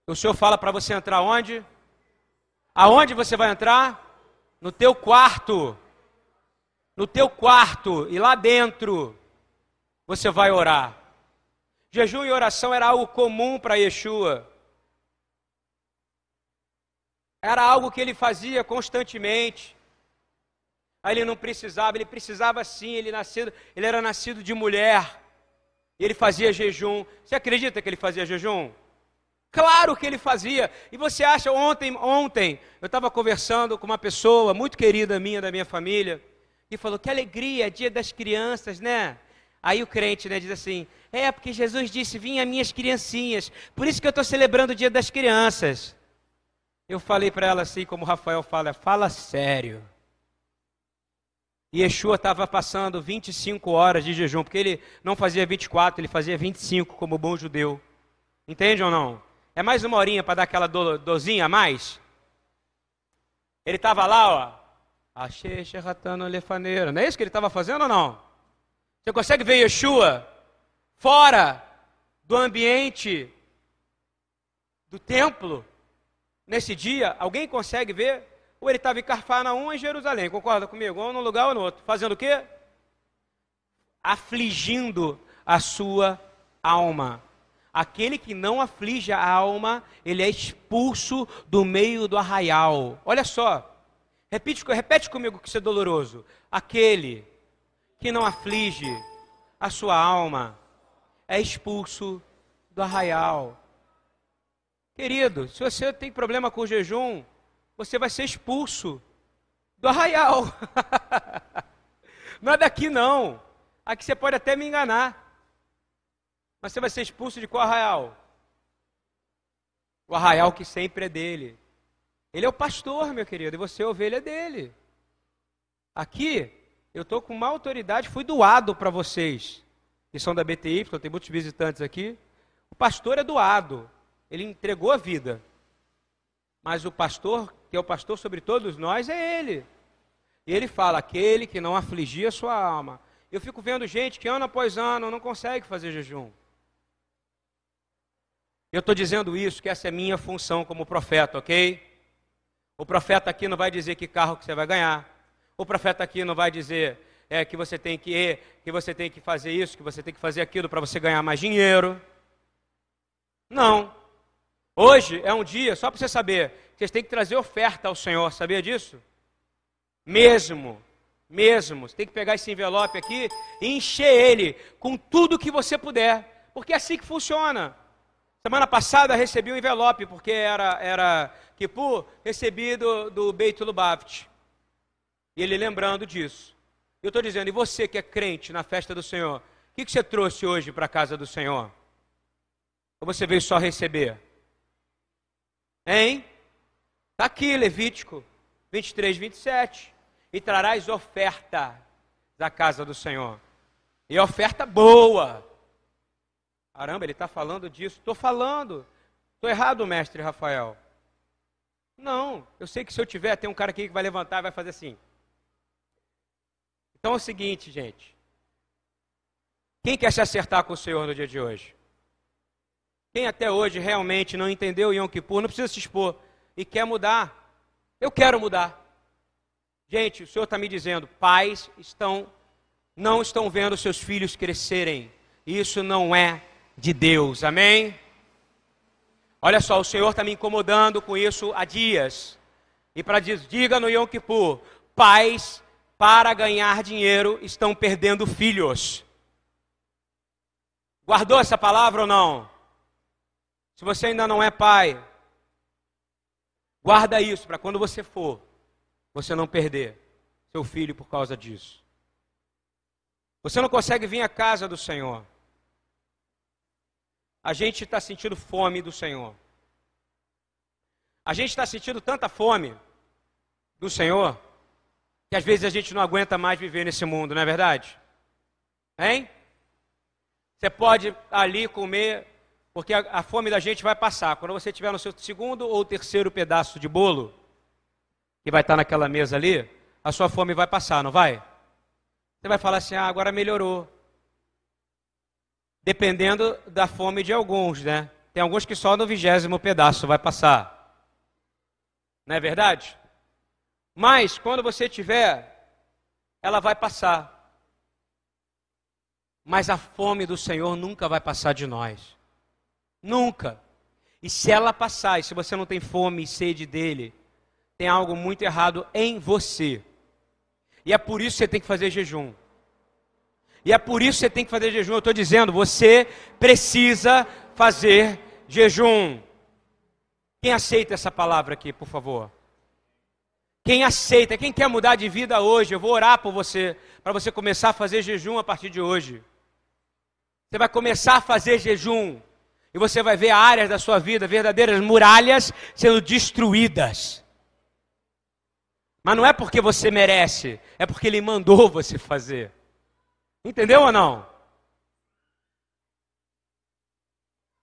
O Senhor fala para você entrar onde? Aonde você vai entrar? No teu quarto. No teu quarto. E lá dentro você vai orar. Jejum e oração era algo comum para Yeshua. Era algo que ele fazia constantemente. Aí ele não precisava, ele precisava sim, ele, nascido, ele era nascido de mulher. Ele fazia jejum. Você acredita que ele fazia jejum? Claro que ele fazia. E você acha, ontem, ontem, eu estava conversando com uma pessoa muito querida minha, da minha família, e falou, que alegria, dia das crianças, né? Aí o crente né, diz assim, é, porque Jesus disse: Vinha minhas criancinhas. Por isso que eu estou celebrando o dia das crianças. Eu falei para ela assim, como o Rafael fala: Fala sério. E Yeshua estava passando 25 horas de jejum, porque ele não fazia 24, ele fazia 25 como bom judeu. Entende ou não? É mais uma horinha para dar aquela do, dozinha a mais? Ele estava lá, ó. Achei xerratano lefaneiro. Não é isso que ele estava fazendo ou não? Você consegue ver Yeshua fora do ambiente do templo, nesse dia, alguém consegue ver? Ou ele estava em Carfanaum ou em Jerusalém, concorda comigo? Ou num lugar ou no outro. Fazendo o quê? Afligindo a sua alma. Aquele que não aflige a alma, ele é expulso do meio do arraial. Olha só, repete, repete comigo que isso é doloroso. Aquele que não aflige a sua alma, é expulso do arraial. Querido, se você tem problema com o jejum, você vai ser expulso do arraial. não é daqui não. Aqui você pode até me enganar. Mas você vai ser expulso de qual arraial? O arraial que sempre é dele. Ele é o pastor, meu querido, e você é ovelha dele. Aqui, eu estou com uma autoridade, fui doado para vocês que são da BTY, tem muitos visitantes aqui. O pastor é doado, ele entregou a vida. Mas o pastor, que é o pastor sobre todos nós, é ele. E ele fala: aquele que não afligia sua alma. Eu fico vendo gente que ano após ano não consegue fazer jejum. Eu estou dizendo isso, que essa é minha função como profeta, ok? O profeta aqui não vai dizer que carro que você vai ganhar. O profeta aqui não vai dizer é, que você tem que que você tem que fazer isso, que você tem que fazer aquilo para você ganhar mais dinheiro. Não. Hoje é um dia, só para você saber, vocês têm que trazer oferta ao Senhor, sabia disso? Mesmo, mesmo. Você tem que pegar esse envelope aqui e encher ele com tudo que você puder, porque é assim que funciona. Semana passada recebi um envelope, porque era, era Kippur, recebi do, do Beit Lubaft. E ele lembrando disso. Eu estou dizendo, e você que é crente na festa do Senhor, o que, que você trouxe hoje para a casa do Senhor? Ou você veio só receber? Hein? Está aqui, Levítico 23, 27. E trarás oferta da casa do Senhor. E oferta boa. Caramba, ele está falando disso. Estou falando. Estou errado, mestre Rafael. Não, eu sei que se eu tiver, tem um cara aqui que vai levantar e vai fazer assim. Então é o seguinte, gente. Quem quer se acertar com o Senhor no dia de hoje? Quem até hoje realmente não entendeu Yom Kippur, não precisa se expor e quer mudar. Eu quero mudar. Gente, o Senhor está me dizendo, pais estão, não estão vendo seus filhos crescerem. Isso não é de Deus, amém? Olha só, o Senhor está me incomodando com isso há dias. E para dizer, diga no Yom Kippur, pais para ganhar dinheiro, estão perdendo filhos. Guardou essa palavra ou não? Se você ainda não é pai, guarda isso para quando você for. você não perder seu filho por causa disso. Você não consegue vir à casa do Senhor. A gente está sentindo fome do Senhor. A gente está sentindo tanta fome do Senhor que às vezes a gente não aguenta mais viver nesse mundo, não é verdade? Hein? Você pode ali comer, porque a, a fome da gente vai passar. Quando você tiver no seu segundo ou terceiro pedaço de bolo, que vai estar naquela mesa ali, a sua fome vai passar, não vai? Você vai falar assim: ah, agora melhorou. Dependendo da fome de alguns, né? Tem alguns que só no vigésimo pedaço vai passar. Não é verdade? Mas quando você tiver, ela vai passar. Mas a fome do Senhor nunca vai passar de nós. Nunca. E se ela passar, e se você não tem fome e sede dele, tem algo muito errado em você. E é por isso que você tem que fazer jejum. E é por isso que você tem que fazer jejum. Eu estou dizendo, você precisa fazer jejum. Quem aceita essa palavra aqui, por favor? Quem aceita, quem quer mudar de vida hoje, eu vou orar por você, para você começar a fazer jejum a partir de hoje. Você vai começar a fazer jejum, e você vai ver áreas da sua vida, verdadeiras muralhas, sendo destruídas. Mas não é porque você merece, é porque Ele mandou você fazer. Entendeu ou não?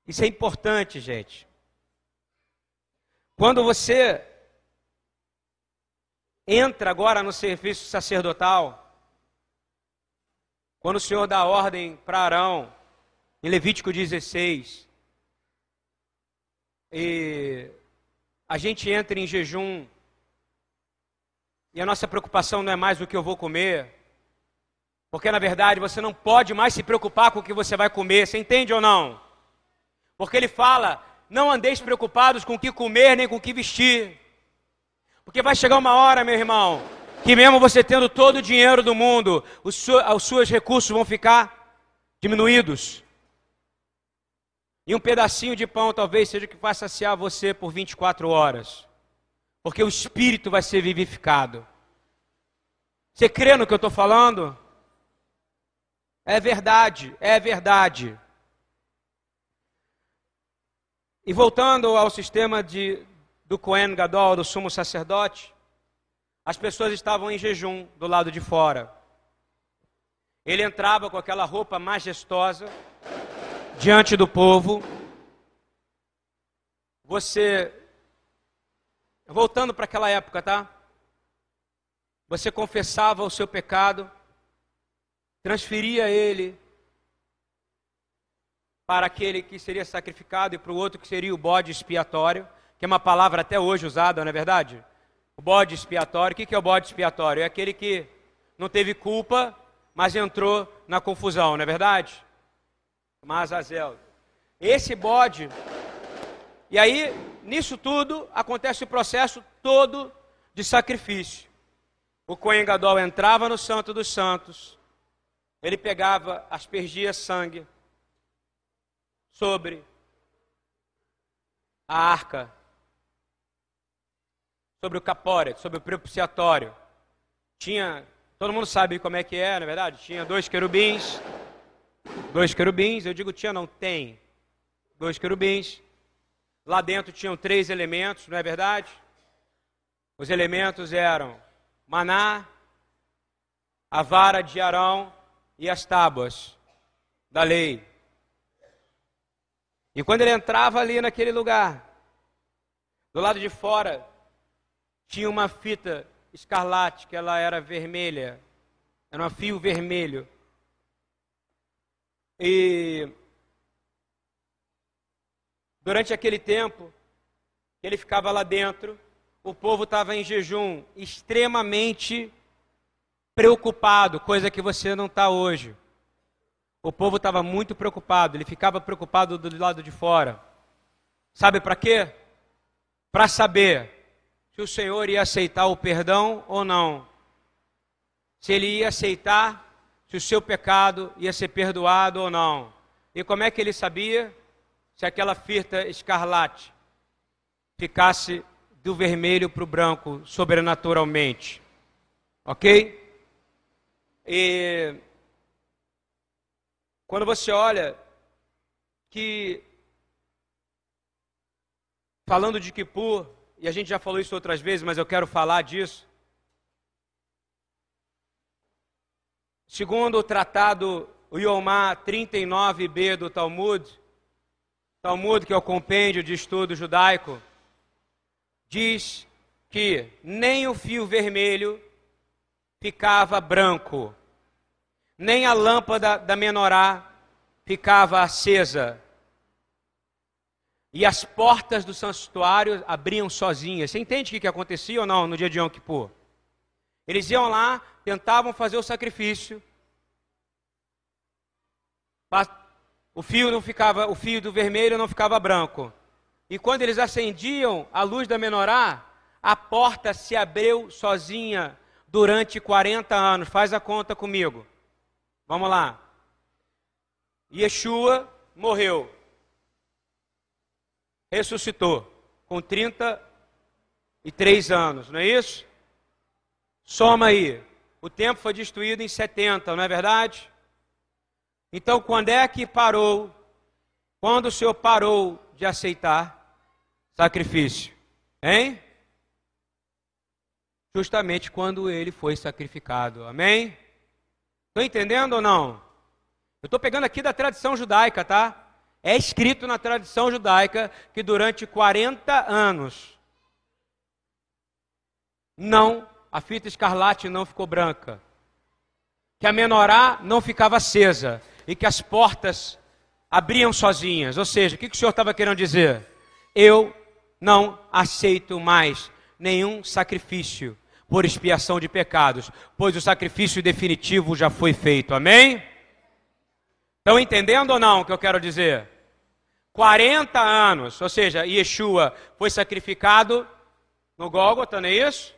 Isso é importante, gente. Quando você entra agora no serviço sacerdotal, quando o Senhor dá ordem para Arão, em Levítico 16, e a gente entra em jejum, e a nossa preocupação não é mais o que eu vou comer, porque na verdade você não pode mais se preocupar com o que você vai comer, você entende ou não? Porque ele fala: não andeis preocupados com o que comer nem com o que vestir. Porque vai chegar uma hora, meu irmão, que mesmo você tendo todo o dinheiro do mundo, os, os seus recursos vão ficar diminuídos. E um pedacinho de pão talvez seja o que vai saciar você por 24 horas. Porque o espírito vai ser vivificado. Você crê no que eu estou falando? É verdade, é verdade. E voltando ao sistema de, do Cohen Gadol, do sumo sacerdote, as pessoas estavam em jejum do lado de fora. Ele entrava com aquela roupa majestosa diante do povo. Você, voltando para aquela época, tá? Você confessava o seu pecado, transferia ele para aquele que seria sacrificado e para o outro que seria o bode expiatório que é uma palavra até hoje usada, não é verdade? O bode expiatório. O que é o bode expiatório? É aquele que não teve culpa, mas entrou na confusão, não é verdade? Mazazel. Esse bode. E aí, nisso tudo, acontece o processo todo de sacrifício. O Cohen Gadol entrava no Santo dos Santos, ele pegava, aspergia sangue sobre a arca sobre o capóret, sobre o propiciatório. Tinha, todo mundo sabe como é que é, na é verdade? Tinha dois querubins, dois querubins, eu digo tinha, não tem. Dois querubins. Lá dentro tinham três elementos, não é verdade? Os elementos eram maná, a vara de Arão e as tábuas da lei. E quando ele entrava ali naquele lugar, do lado de fora tinha uma fita escarlate, que ela era vermelha, era um fio vermelho. E durante aquele tempo, ele ficava lá dentro, o povo estava em jejum, extremamente preocupado, coisa que você não está hoje. O povo estava muito preocupado, ele ficava preocupado do lado de fora. Sabe para quê? Para saber se o Senhor ia aceitar o perdão ou não. Se ele ia aceitar se o seu pecado ia ser perdoado ou não. E como é que ele sabia? Se aquela fita escarlate ficasse do vermelho para o branco sobrenaturalmente. Ok? E quando você olha que, falando de Kippur, e a gente já falou isso outras vezes, mas eu quero falar disso. Segundo o tratado Yomá 39b do Talmud, Talmud, que é o compêndio de estudo judaico, diz que nem o fio vermelho ficava branco, nem a lâmpada da menorá ficava acesa. E as portas do santuário abriam sozinhas. Você entende o que acontecia ou não no dia de Yom Kippur? Eles iam lá, tentavam fazer o sacrifício, o fio não ficava, o fio do vermelho não ficava branco. E quando eles acendiam a luz da menorá, a porta se abriu sozinha durante 40 anos. Faz a conta comigo. Vamos lá. Yeshua morreu. Ressuscitou com 33 anos, não é isso? Soma aí. O tempo foi destruído em 70, não é verdade? Então, quando é que parou? Quando o Senhor parou de aceitar sacrifício? Hein? Justamente quando ele foi sacrificado. Amém? Estão entendendo ou não? Eu estou pegando aqui da tradição judaica, tá? É escrito na tradição judaica que durante 40 anos não, a fita escarlate não ficou branca, que a menorá não ficava acesa, e que as portas abriam sozinhas. Ou seja, o que, o Senhor estava querendo dizer? Eu não aceito mais nenhum sacrifício por expiação de pecados, pois o sacrifício definitivo já foi feito. Amém? Estão entendendo ou não o que eu quero dizer? 40 anos, ou seja, Yeshua foi sacrificado no Gólgota, não é isso?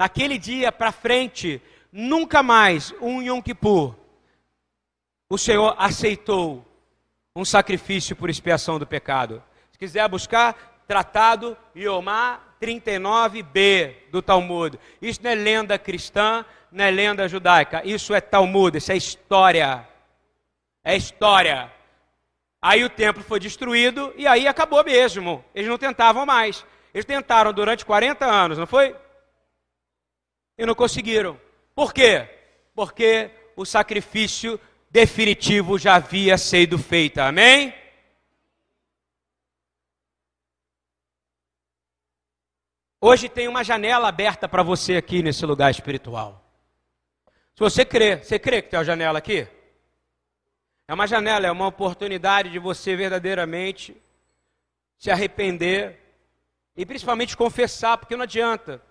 Naquele dia para frente, nunca mais um Yom Kippur o Senhor aceitou um sacrifício por expiação do pecado. Se quiser buscar, tratado Iomá 39b do Talmud. Isso não é lenda cristã, não é lenda judaica. Isso é Talmud, isso é história. É história. Aí o templo foi destruído e aí acabou mesmo. Eles não tentavam mais. Eles tentaram durante 40 anos, não foi? E não conseguiram. Por quê? Porque o sacrifício definitivo já havia sido feita. Amém? Hoje tem uma janela aberta para você aqui nesse lugar espiritual. Se você crê, você crê que tem uma janela aqui? É uma janela, é uma oportunidade de você verdadeiramente se arrepender e principalmente confessar, porque não adianta.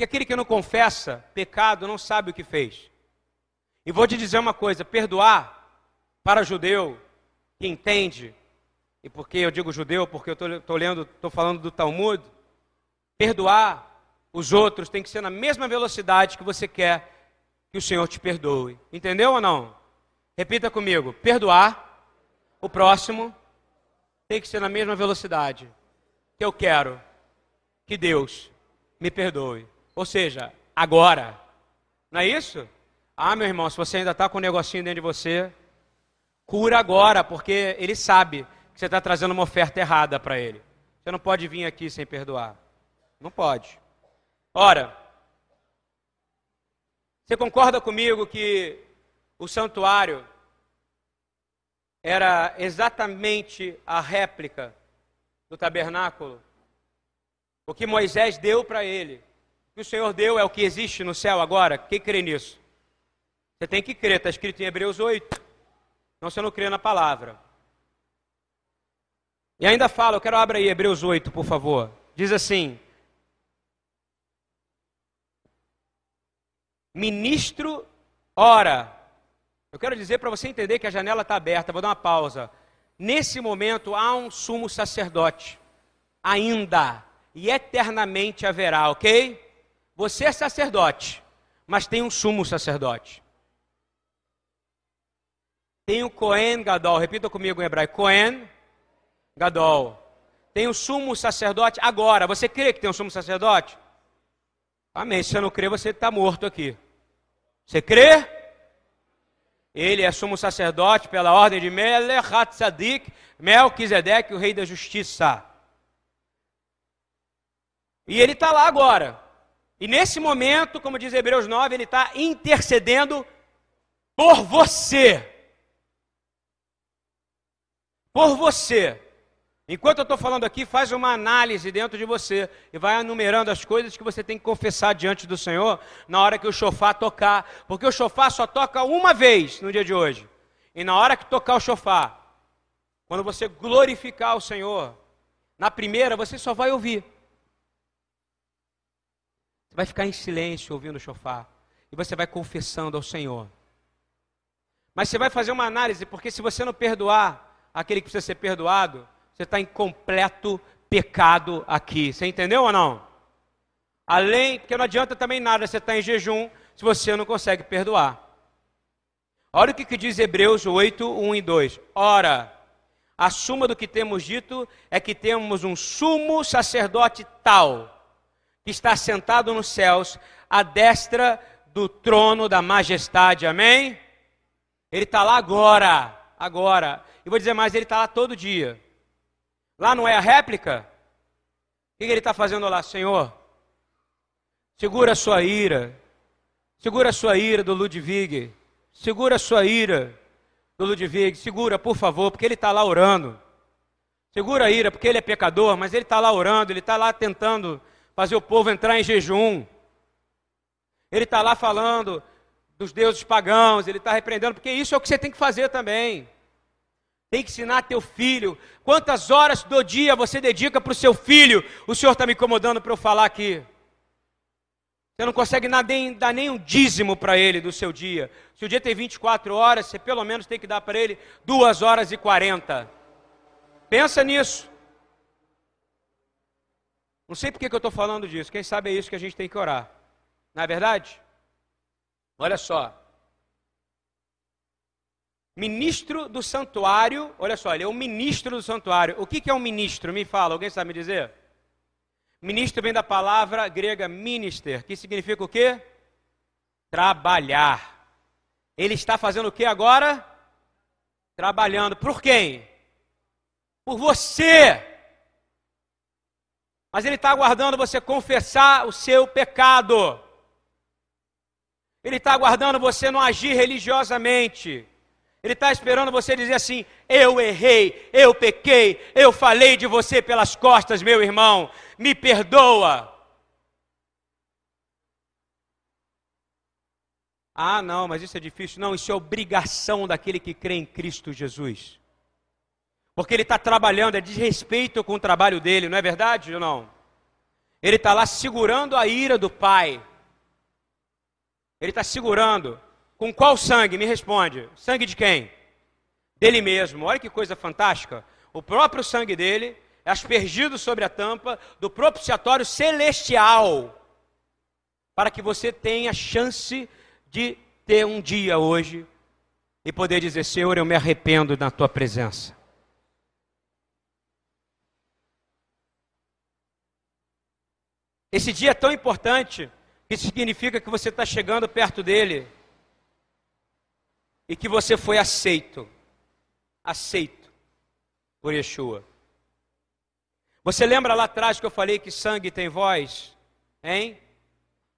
Porque aquele que não confessa pecado não sabe o que fez. E vou te dizer uma coisa: perdoar para judeu que entende, e porque eu digo judeu, porque eu estou lendo, estou falando do Talmud, perdoar os outros tem que ser na mesma velocidade que você quer que o Senhor te perdoe. Entendeu ou não? Repita comigo: perdoar o próximo tem que ser na mesma velocidade que eu quero que Deus me perdoe. Ou seja, agora. Não é isso? Ah, meu irmão, se você ainda está com um negocinho dentro de você, cura agora, porque ele sabe que você está trazendo uma oferta errada para ele. Você não pode vir aqui sem perdoar. Não pode. Ora, você concorda comigo que o santuário era exatamente a réplica do tabernáculo? O que Moisés deu para ele. Que o Senhor deu é o que existe no céu agora. Quem crê nisso? Você tem que crer, está escrito em Hebreus 8. Não você não crê na palavra. E ainda fala, eu quero abrir aí Hebreus 8, por favor. Diz assim: Ministro ora. Eu quero dizer para você entender que a janela está aberta, vou dar uma pausa. Nesse momento há um sumo sacerdote, ainda e eternamente haverá, ok? Você é sacerdote, mas tem um sumo sacerdote. Tem o Cohen Gadol. Repita comigo em hebraico. Cohen Gadol. tem um sumo sacerdote agora. Você crê que tem um sumo sacerdote? Amém. Se você não crê, você está morto aqui. Você crê? Ele é sumo sacerdote pela ordem de Melech Melquisedeque, o rei da justiça. E ele está lá agora. E nesse momento, como diz Hebreus 9, ele está intercedendo por você. Por você. Enquanto eu estou falando aqui, faz uma análise dentro de você e vai enumerando as coisas que você tem que confessar diante do Senhor na hora que o chofar tocar. Porque o chofar só toca uma vez no dia de hoje. E na hora que tocar o chofar, quando você glorificar o Senhor, na primeira você só vai ouvir. Você vai ficar em silêncio ouvindo o chofar. E você vai confessando ao Senhor. Mas você vai fazer uma análise, porque se você não perdoar aquele que precisa ser perdoado, você está em completo pecado aqui. Você entendeu ou não? Além, porque não adianta também nada você estar tá em jejum se você não consegue perdoar. Olha o que, que diz Hebreus 8, 1 e 2. Ora, a suma do que temos dito é que temos um sumo sacerdote tal, que está sentado nos céus, à destra do trono da majestade. Amém? Ele está lá agora, agora. E vou dizer mais, ele está lá todo dia. Lá não é a réplica? O que ele está fazendo lá, Senhor? Segura a sua ira. Segura a sua ira do Ludwig. Segura a sua ira do Ludwig. Segura, por favor, porque ele está lá orando. Segura a ira, porque ele é pecador, mas ele está lá orando, ele está lá tentando fazer o povo entrar em jejum. Ele está lá falando dos deuses pagãos, ele está repreendendo, porque isso é o que você tem que fazer também. Tem que ensinar teu filho. Quantas horas do dia você dedica para o seu filho? O Senhor está me incomodando para eu falar aqui. Você não consegue nem, dar nem um dízimo para ele do seu dia. Se o dia tem 24 horas, você pelo menos tem que dar para ele 2 horas e 40. Pensa nisso. Não sei por que eu estou falando disso. Quem sabe é isso que a gente tem que orar. Não é verdade? Olha só ministro do santuário. Olha só, ele é o ministro do santuário. O que, é um ministro? Me fala, alguém sabe me dizer? Ministro vem da palavra grega minister, que significa o quê? Trabalhar. Ele está fazendo o que agora? Trabalhando. Por quem? Por você. Mas ele está aguardando você confessar o seu pecado. Ele está aguardando você não agir religiosamente. Ele está esperando você dizer assim: Eu errei, eu pequei, eu falei de você pelas costas, meu irmão, me perdoa. Ah, não, mas isso é difícil. Não, isso é obrigação daquele que crê em Cristo Jesus. Porque ele está trabalhando, é desrespeito com o trabalho dele, não é verdade ou não? Ele está lá segurando a ira do Pai. Ele está segurando. Com qual sangue? Me responde. Sangue de quem? Dele mesmo. Olha que coisa fantástica. O próprio sangue dele é aspergido sobre a tampa do propiciatório celestial. Para que você tenha chance de ter um dia hoje e poder dizer: Senhor, eu me arrependo na tua presença. Esse dia é tão importante que significa que você está chegando perto dele e que você foi aceito, aceito por Yeshua. Você lembra lá atrás que eu falei que sangue tem voz? Hein?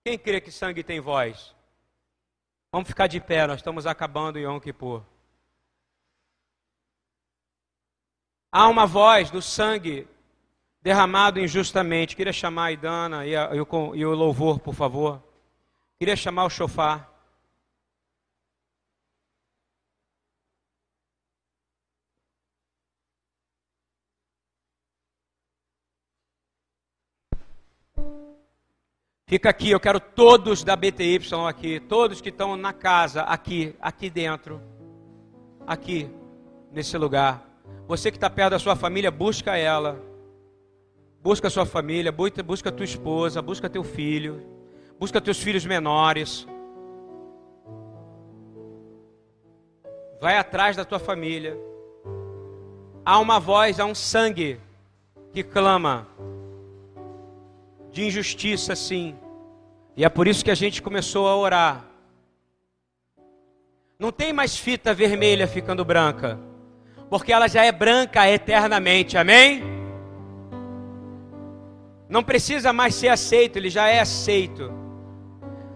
Quem crê que sangue tem voz? Vamos ficar de pé, nós estamos acabando em Yom Kippur. Há uma voz do sangue derramado injustamente. Queria chamar a Idana e, a, e, o, e o louvor, por favor. Queria chamar o chofar. Fica aqui, eu quero todos da BTY aqui, todos que estão na casa, aqui, aqui dentro, aqui, nesse lugar. Você que está perto da sua família, busca ela. Busca sua família, busca, tua esposa, busca teu filho, busca teus filhos menores. Vai atrás da tua família. Há uma voz, há um sangue que clama de injustiça, sim. E é por isso que a gente começou a orar. Não tem mais fita vermelha ficando branca, porque ela já é branca eternamente, amém? Não precisa mais ser aceito, ele já é aceito.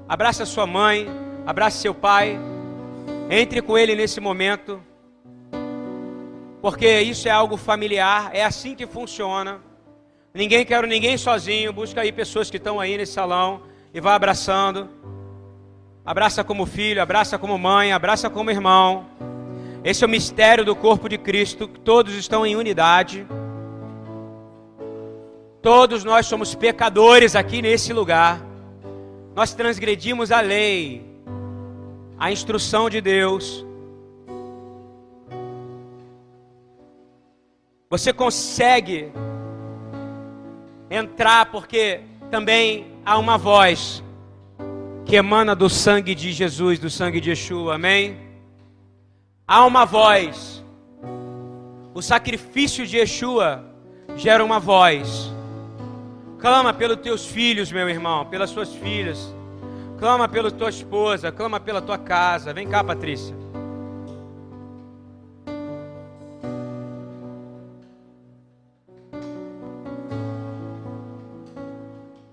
Abraça sua mãe, abraça seu pai, entre com ele nesse momento, porque isso é algo familiar, é assim que funciona. Ninguém quer ninguém sozinho, busca aí pessoas que estão aí nesse salão e vai abraçando. Abraça como filho, abraça como mãe, abraça como irmão. Esse é o mistério do corpo de Cristo, todos estão em unidade. Todos nós somos pecadores aqui nesse lugar. Nós transgredimos a lei, a instrução de Deus. Você consegue entrar porque também há uma voz que emana do sangue de Jesus, do sangue de Yeshua, amém? Há uma voz. O sacrifício de Yeshua gera uma voz. Clama pelos teus filhos, meu irmão, pelas suas filhas. Clama pela tua esposa, clama pela tua casa. Vem cá, Patrícia.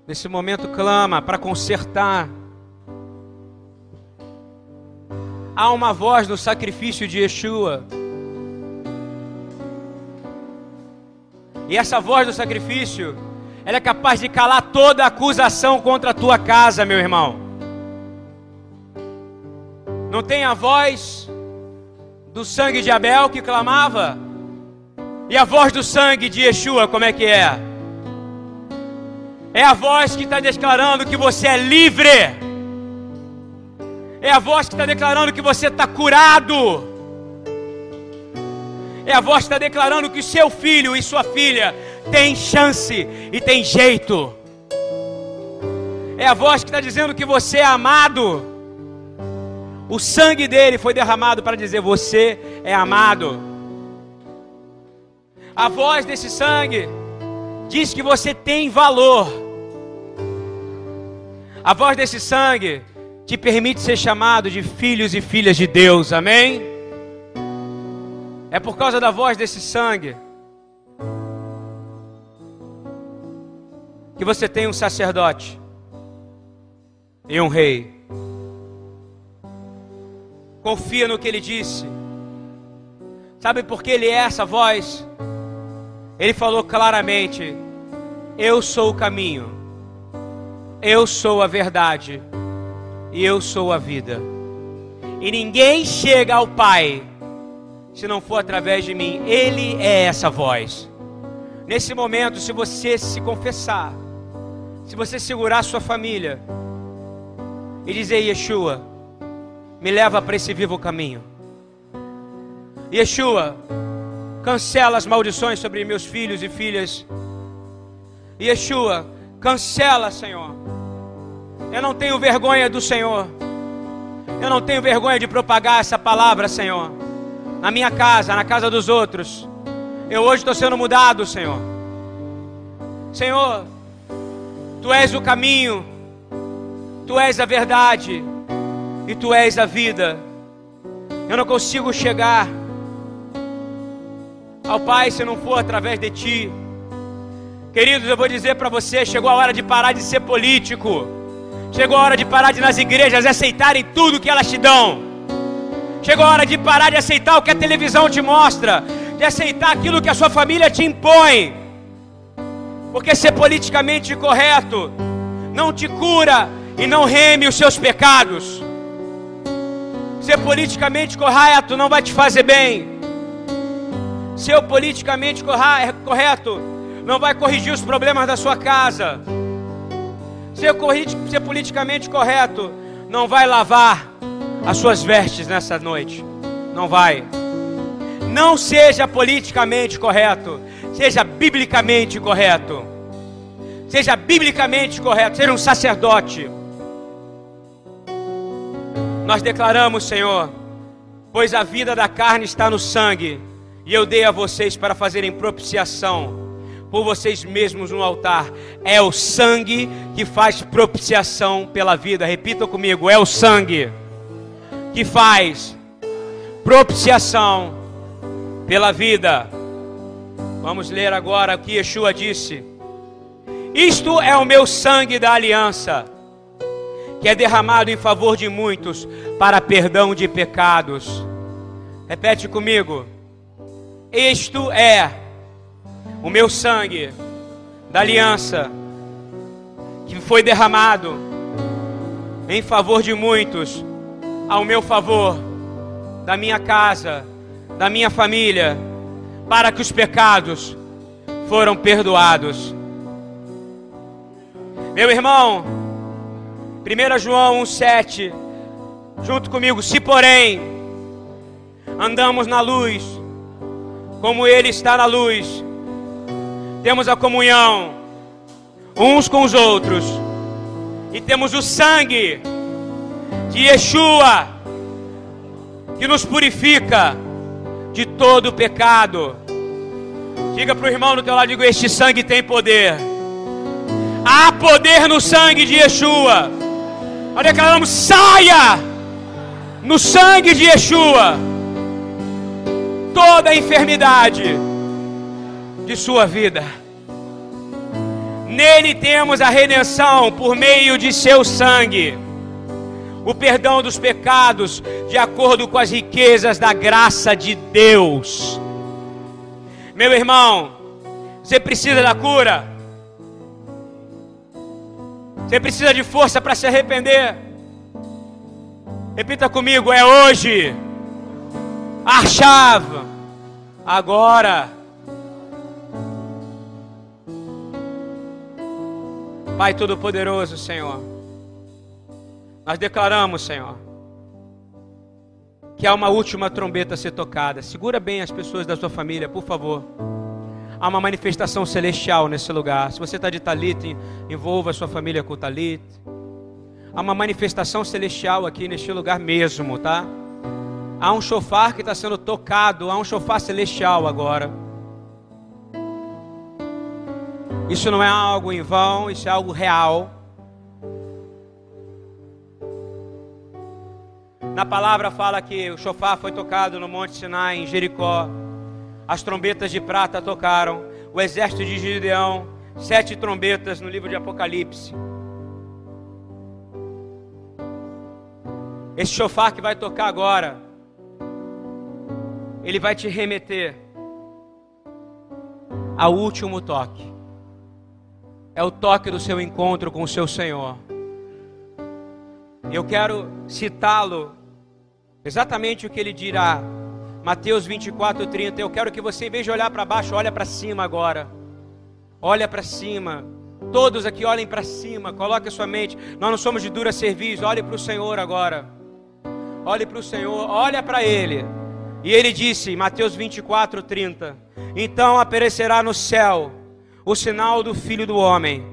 Nesse momento, clama para consertar há uma voz no sacrifício de Yeshua. E essa voz do sacrifício, ela é capaz de calar toda acusação contra a tua casa, meu irmão. Não tem a voz do sangue de Abel que clamava? E a voz do sangue de Yeshua, como é que é? É a voz que está declarando que você é livre é a voz que está declarando que você está curado. É a voz que está declarando que seu filho e sua filha tem chance e tem jeito. É a voz que está dizendo que você é amado. O sangue dele foi derramado para dizer: Você é amado. A voz desse sangue diz que você tem valor. A voz desse sangue te permite ser chamado de filhos e filhas de Deus, amém? É por causa da voz desse sangue que você tem um sacerdote e um rei. Confia no que ele disse. Sabe por que ele é essa voz? Ele falou claramente: Eu sou o caminho, eu sou a verdade e eu sou a vida. E ninguém chega ao Pai se não for através de mim. Ele é essa voz. Nesse momento, se você se confessar, se você segurar sua família e dizer: Yeshua, me leva para esse vivo caminho. Yeshua, cancela as maldições sobre meus filhos e filhas. Yeshua, cancela, Senhor eu não tenho vergonha do Senhor. Eu não tenho vergonha de propagar essa palavra, Senhor. Na minha casa, na casa dos outros. Eu hoje estou sendo mudado, Senhor. Senhor, Tu és o caminho, Tu és a verdade e Tu és a vida. Eu não consigo chegar ao Pai se não for através de Ti. Queridos, eu vou dizer para você: chegou a hora de parar de ser político. Chegou a hora de parar de nas igrejas aceitarem tudo que elas te dão. Chegou a hora de parar de aceitar o que a televisão te mostra, de aceitar aquilo que a sua família te impõe. Porque ser politicamente correto não te cura e não reme os seus pecados. Ser politicamente correto não vai te fazer bem. Ser politicamente correto não vai corrigir os problemas da sua casa. Ser, ser politicamente correto não vai lavar as suas vestes nessa noite. Não vai. Não seja politicamente correto, seja biblicamente correto. Seja biblicamente correto, seja um sacerdote. Nós declaramos, Senhor, pois a vida da carne está no sangue, e eu dei a vocês para fazerem propiciação por vocês mesmos no altar. É o sangue que faz propiciação pela vida. Repita comigo: é o sangue que faz propiciação pela vida. Vamos ler agora o que Yeshua disse. Isto é o meu sangue da aliança, que é derramado em favor de muitos para perdão de pecados. Repete comigo. Isto é o meu sangue da aliança, que foi derramado em favor de muitos, ao meu favor, da minha casa, da minha família, para que os pecados foram perdoados. Meu irmão, 1 João 1,7, junto comigo, se porém andamos na luz, como Ele está na luz, temos a comunhão uns com os outros, e temos o sangue de Yeshua, que nos purifica de todo pecado. Diga para o irmão do teu lado, digo, este sangue tem poder. Há poder no sangue de Yeshua. Nós declaramos: saia no sangue de Yeshua toda a enfermidade de sua vida. Nele temos a redenção por meio de seu sangue, o perdão dos pecados, de acordo com as riquezas da graça de Deus. Meu irmão, você precisa da cura? Você precisa de força para se arrepender. Repita comigo: é hoje. Achava. Agora. Pai Todo-Poderoso, Senhor. Nós declaramos, Senhor, que há uma última trombeta a ser tocada. Segura bem as pessoas da sua família, por favor. Há uma manifestação celestial nesse lugar. Se você está de talit, envolva a sua família com talit. Há uma manifestação celestial aqui neste lugar mesmo, tá? Há um chofar que está sendo tocado, há um chofar celestial agora. Isso não é algo em vão, isso é algo real. Na palavra fala que o chofar foi tocado no Monte Sinai, em Jericó. As trombetas de prata tocaram. O exército de Gideão, sete trombetas no livro de Apocalipse. Esse chofar que vai tocar agora, ele vai te remeter ao último toque. É o toque do seu encontro com o seu Senhor. Eu quero citá-lo exatamente o que ele dirá Mateus 24, 30. Eu quero que você, em vez de olhar para baixo, olha para cima agora. Olha para cima. Todos aqui olhem para cima. Coloque a sua mente. Nós não somos de dura serviço. Olhe para o Senhor agora. Olhe para o Senhor. Olha para Ele. E ele disse, Mateus 24, 30. Então aparecerá no céu o sinal do Filho do Homem.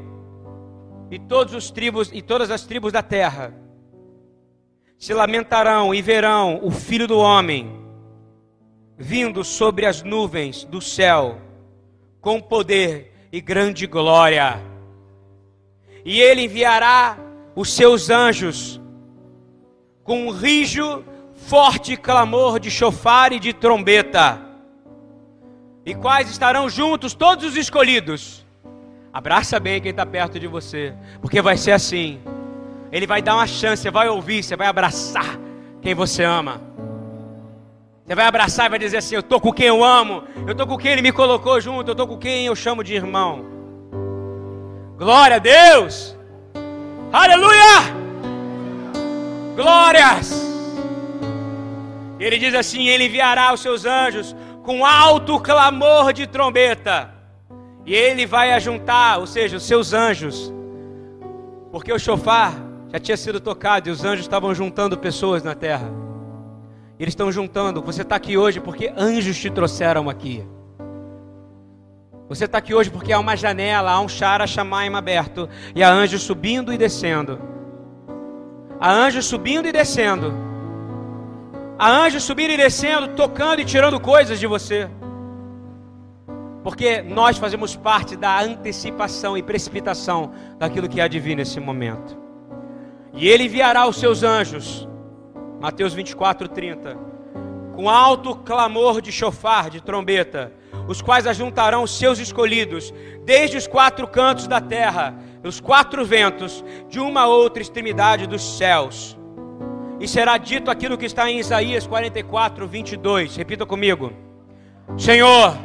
E todos os tribos e todas as tribos da terra se lamentarão e verão o Filho do Homem vindo sobre as nuvens do céu, com poder e grande glória. E ele enviará os seus anjos com um rijo, forte clamor de chofar e de trombeta. E quais estarão juntos todos os escolhidos? Abraça bem quem está perto de você, porque vai ser assim. Ele vai dar uma chance, você vai ouvir, você vai abraçar quem você ama. Você vai abraçar e vai dizer assim: Eu estou com quem eu amo, eu estou com quem Ele me colocou junto, eu estou com quem eu chamo de irmão. Glória a Deus! Aleluia! Glórias! Ele diz assim: Ele enviará os seus anjos com alto clamor de trombeta, e Ele vai ajuntar, ou seja, os seus anjos, porque o chofar já tinha sido tocado e os anjos estavam juntando pessoas na terra. Eles estão juntando. Você está aqui hoje porque anjos te trouxeram aqui. Você está aqui hoje porque há uma janela, há um chara chamaim aberto. E há anjos subindo e descendo. Há anjos subindo e descendo. Há anjos subindo e descendo, tocando e tirando coisas de você. Porque nós fazemos parte da antecipação e precipitação daquilo que há de vir nesse momento. E ele enviará os seus anjos, Mateus 24, 30, com alto clamor de chofar, de trombeta, os quais ajuntarão os seus escolhidos, desde os quatro cantos da terra, os quatro ventos, de uma outra extremidade dos céus. E será dito aquilo que está em Isaías 44, 22. Repita comigo: Senhor,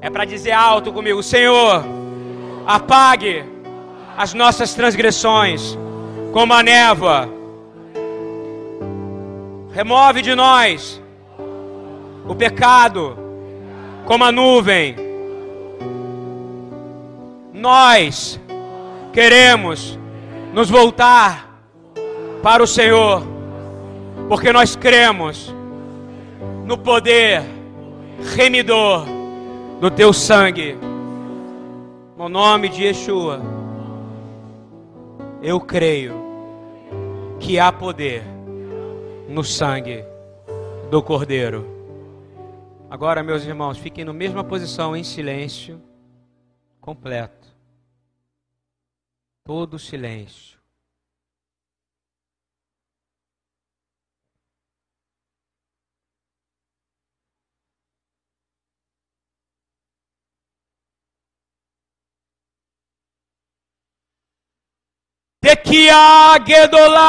é para dizer alto comigo: Senhor, apague as nossas transgressões como a névoa, remove de nós o pecado como a nuvem. Nós queremos nos voltar para o Senhor, porque nós cremos no poder remidor do teu sangue. No nome de Yeshua, eu creio que há poder no sangue do Cordeiro. Agora, meus irmãos, fiquem na mesma posição em silêncio completo. Todo silêncio. Tekia Gedolah.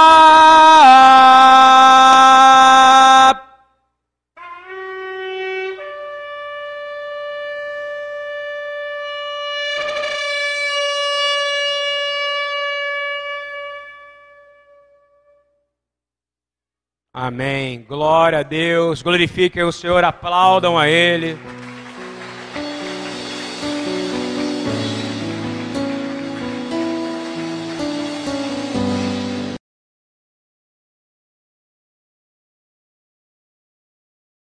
Amém. Glória a Deus. Glorifiquem o Senhor, aplaudam a Ele.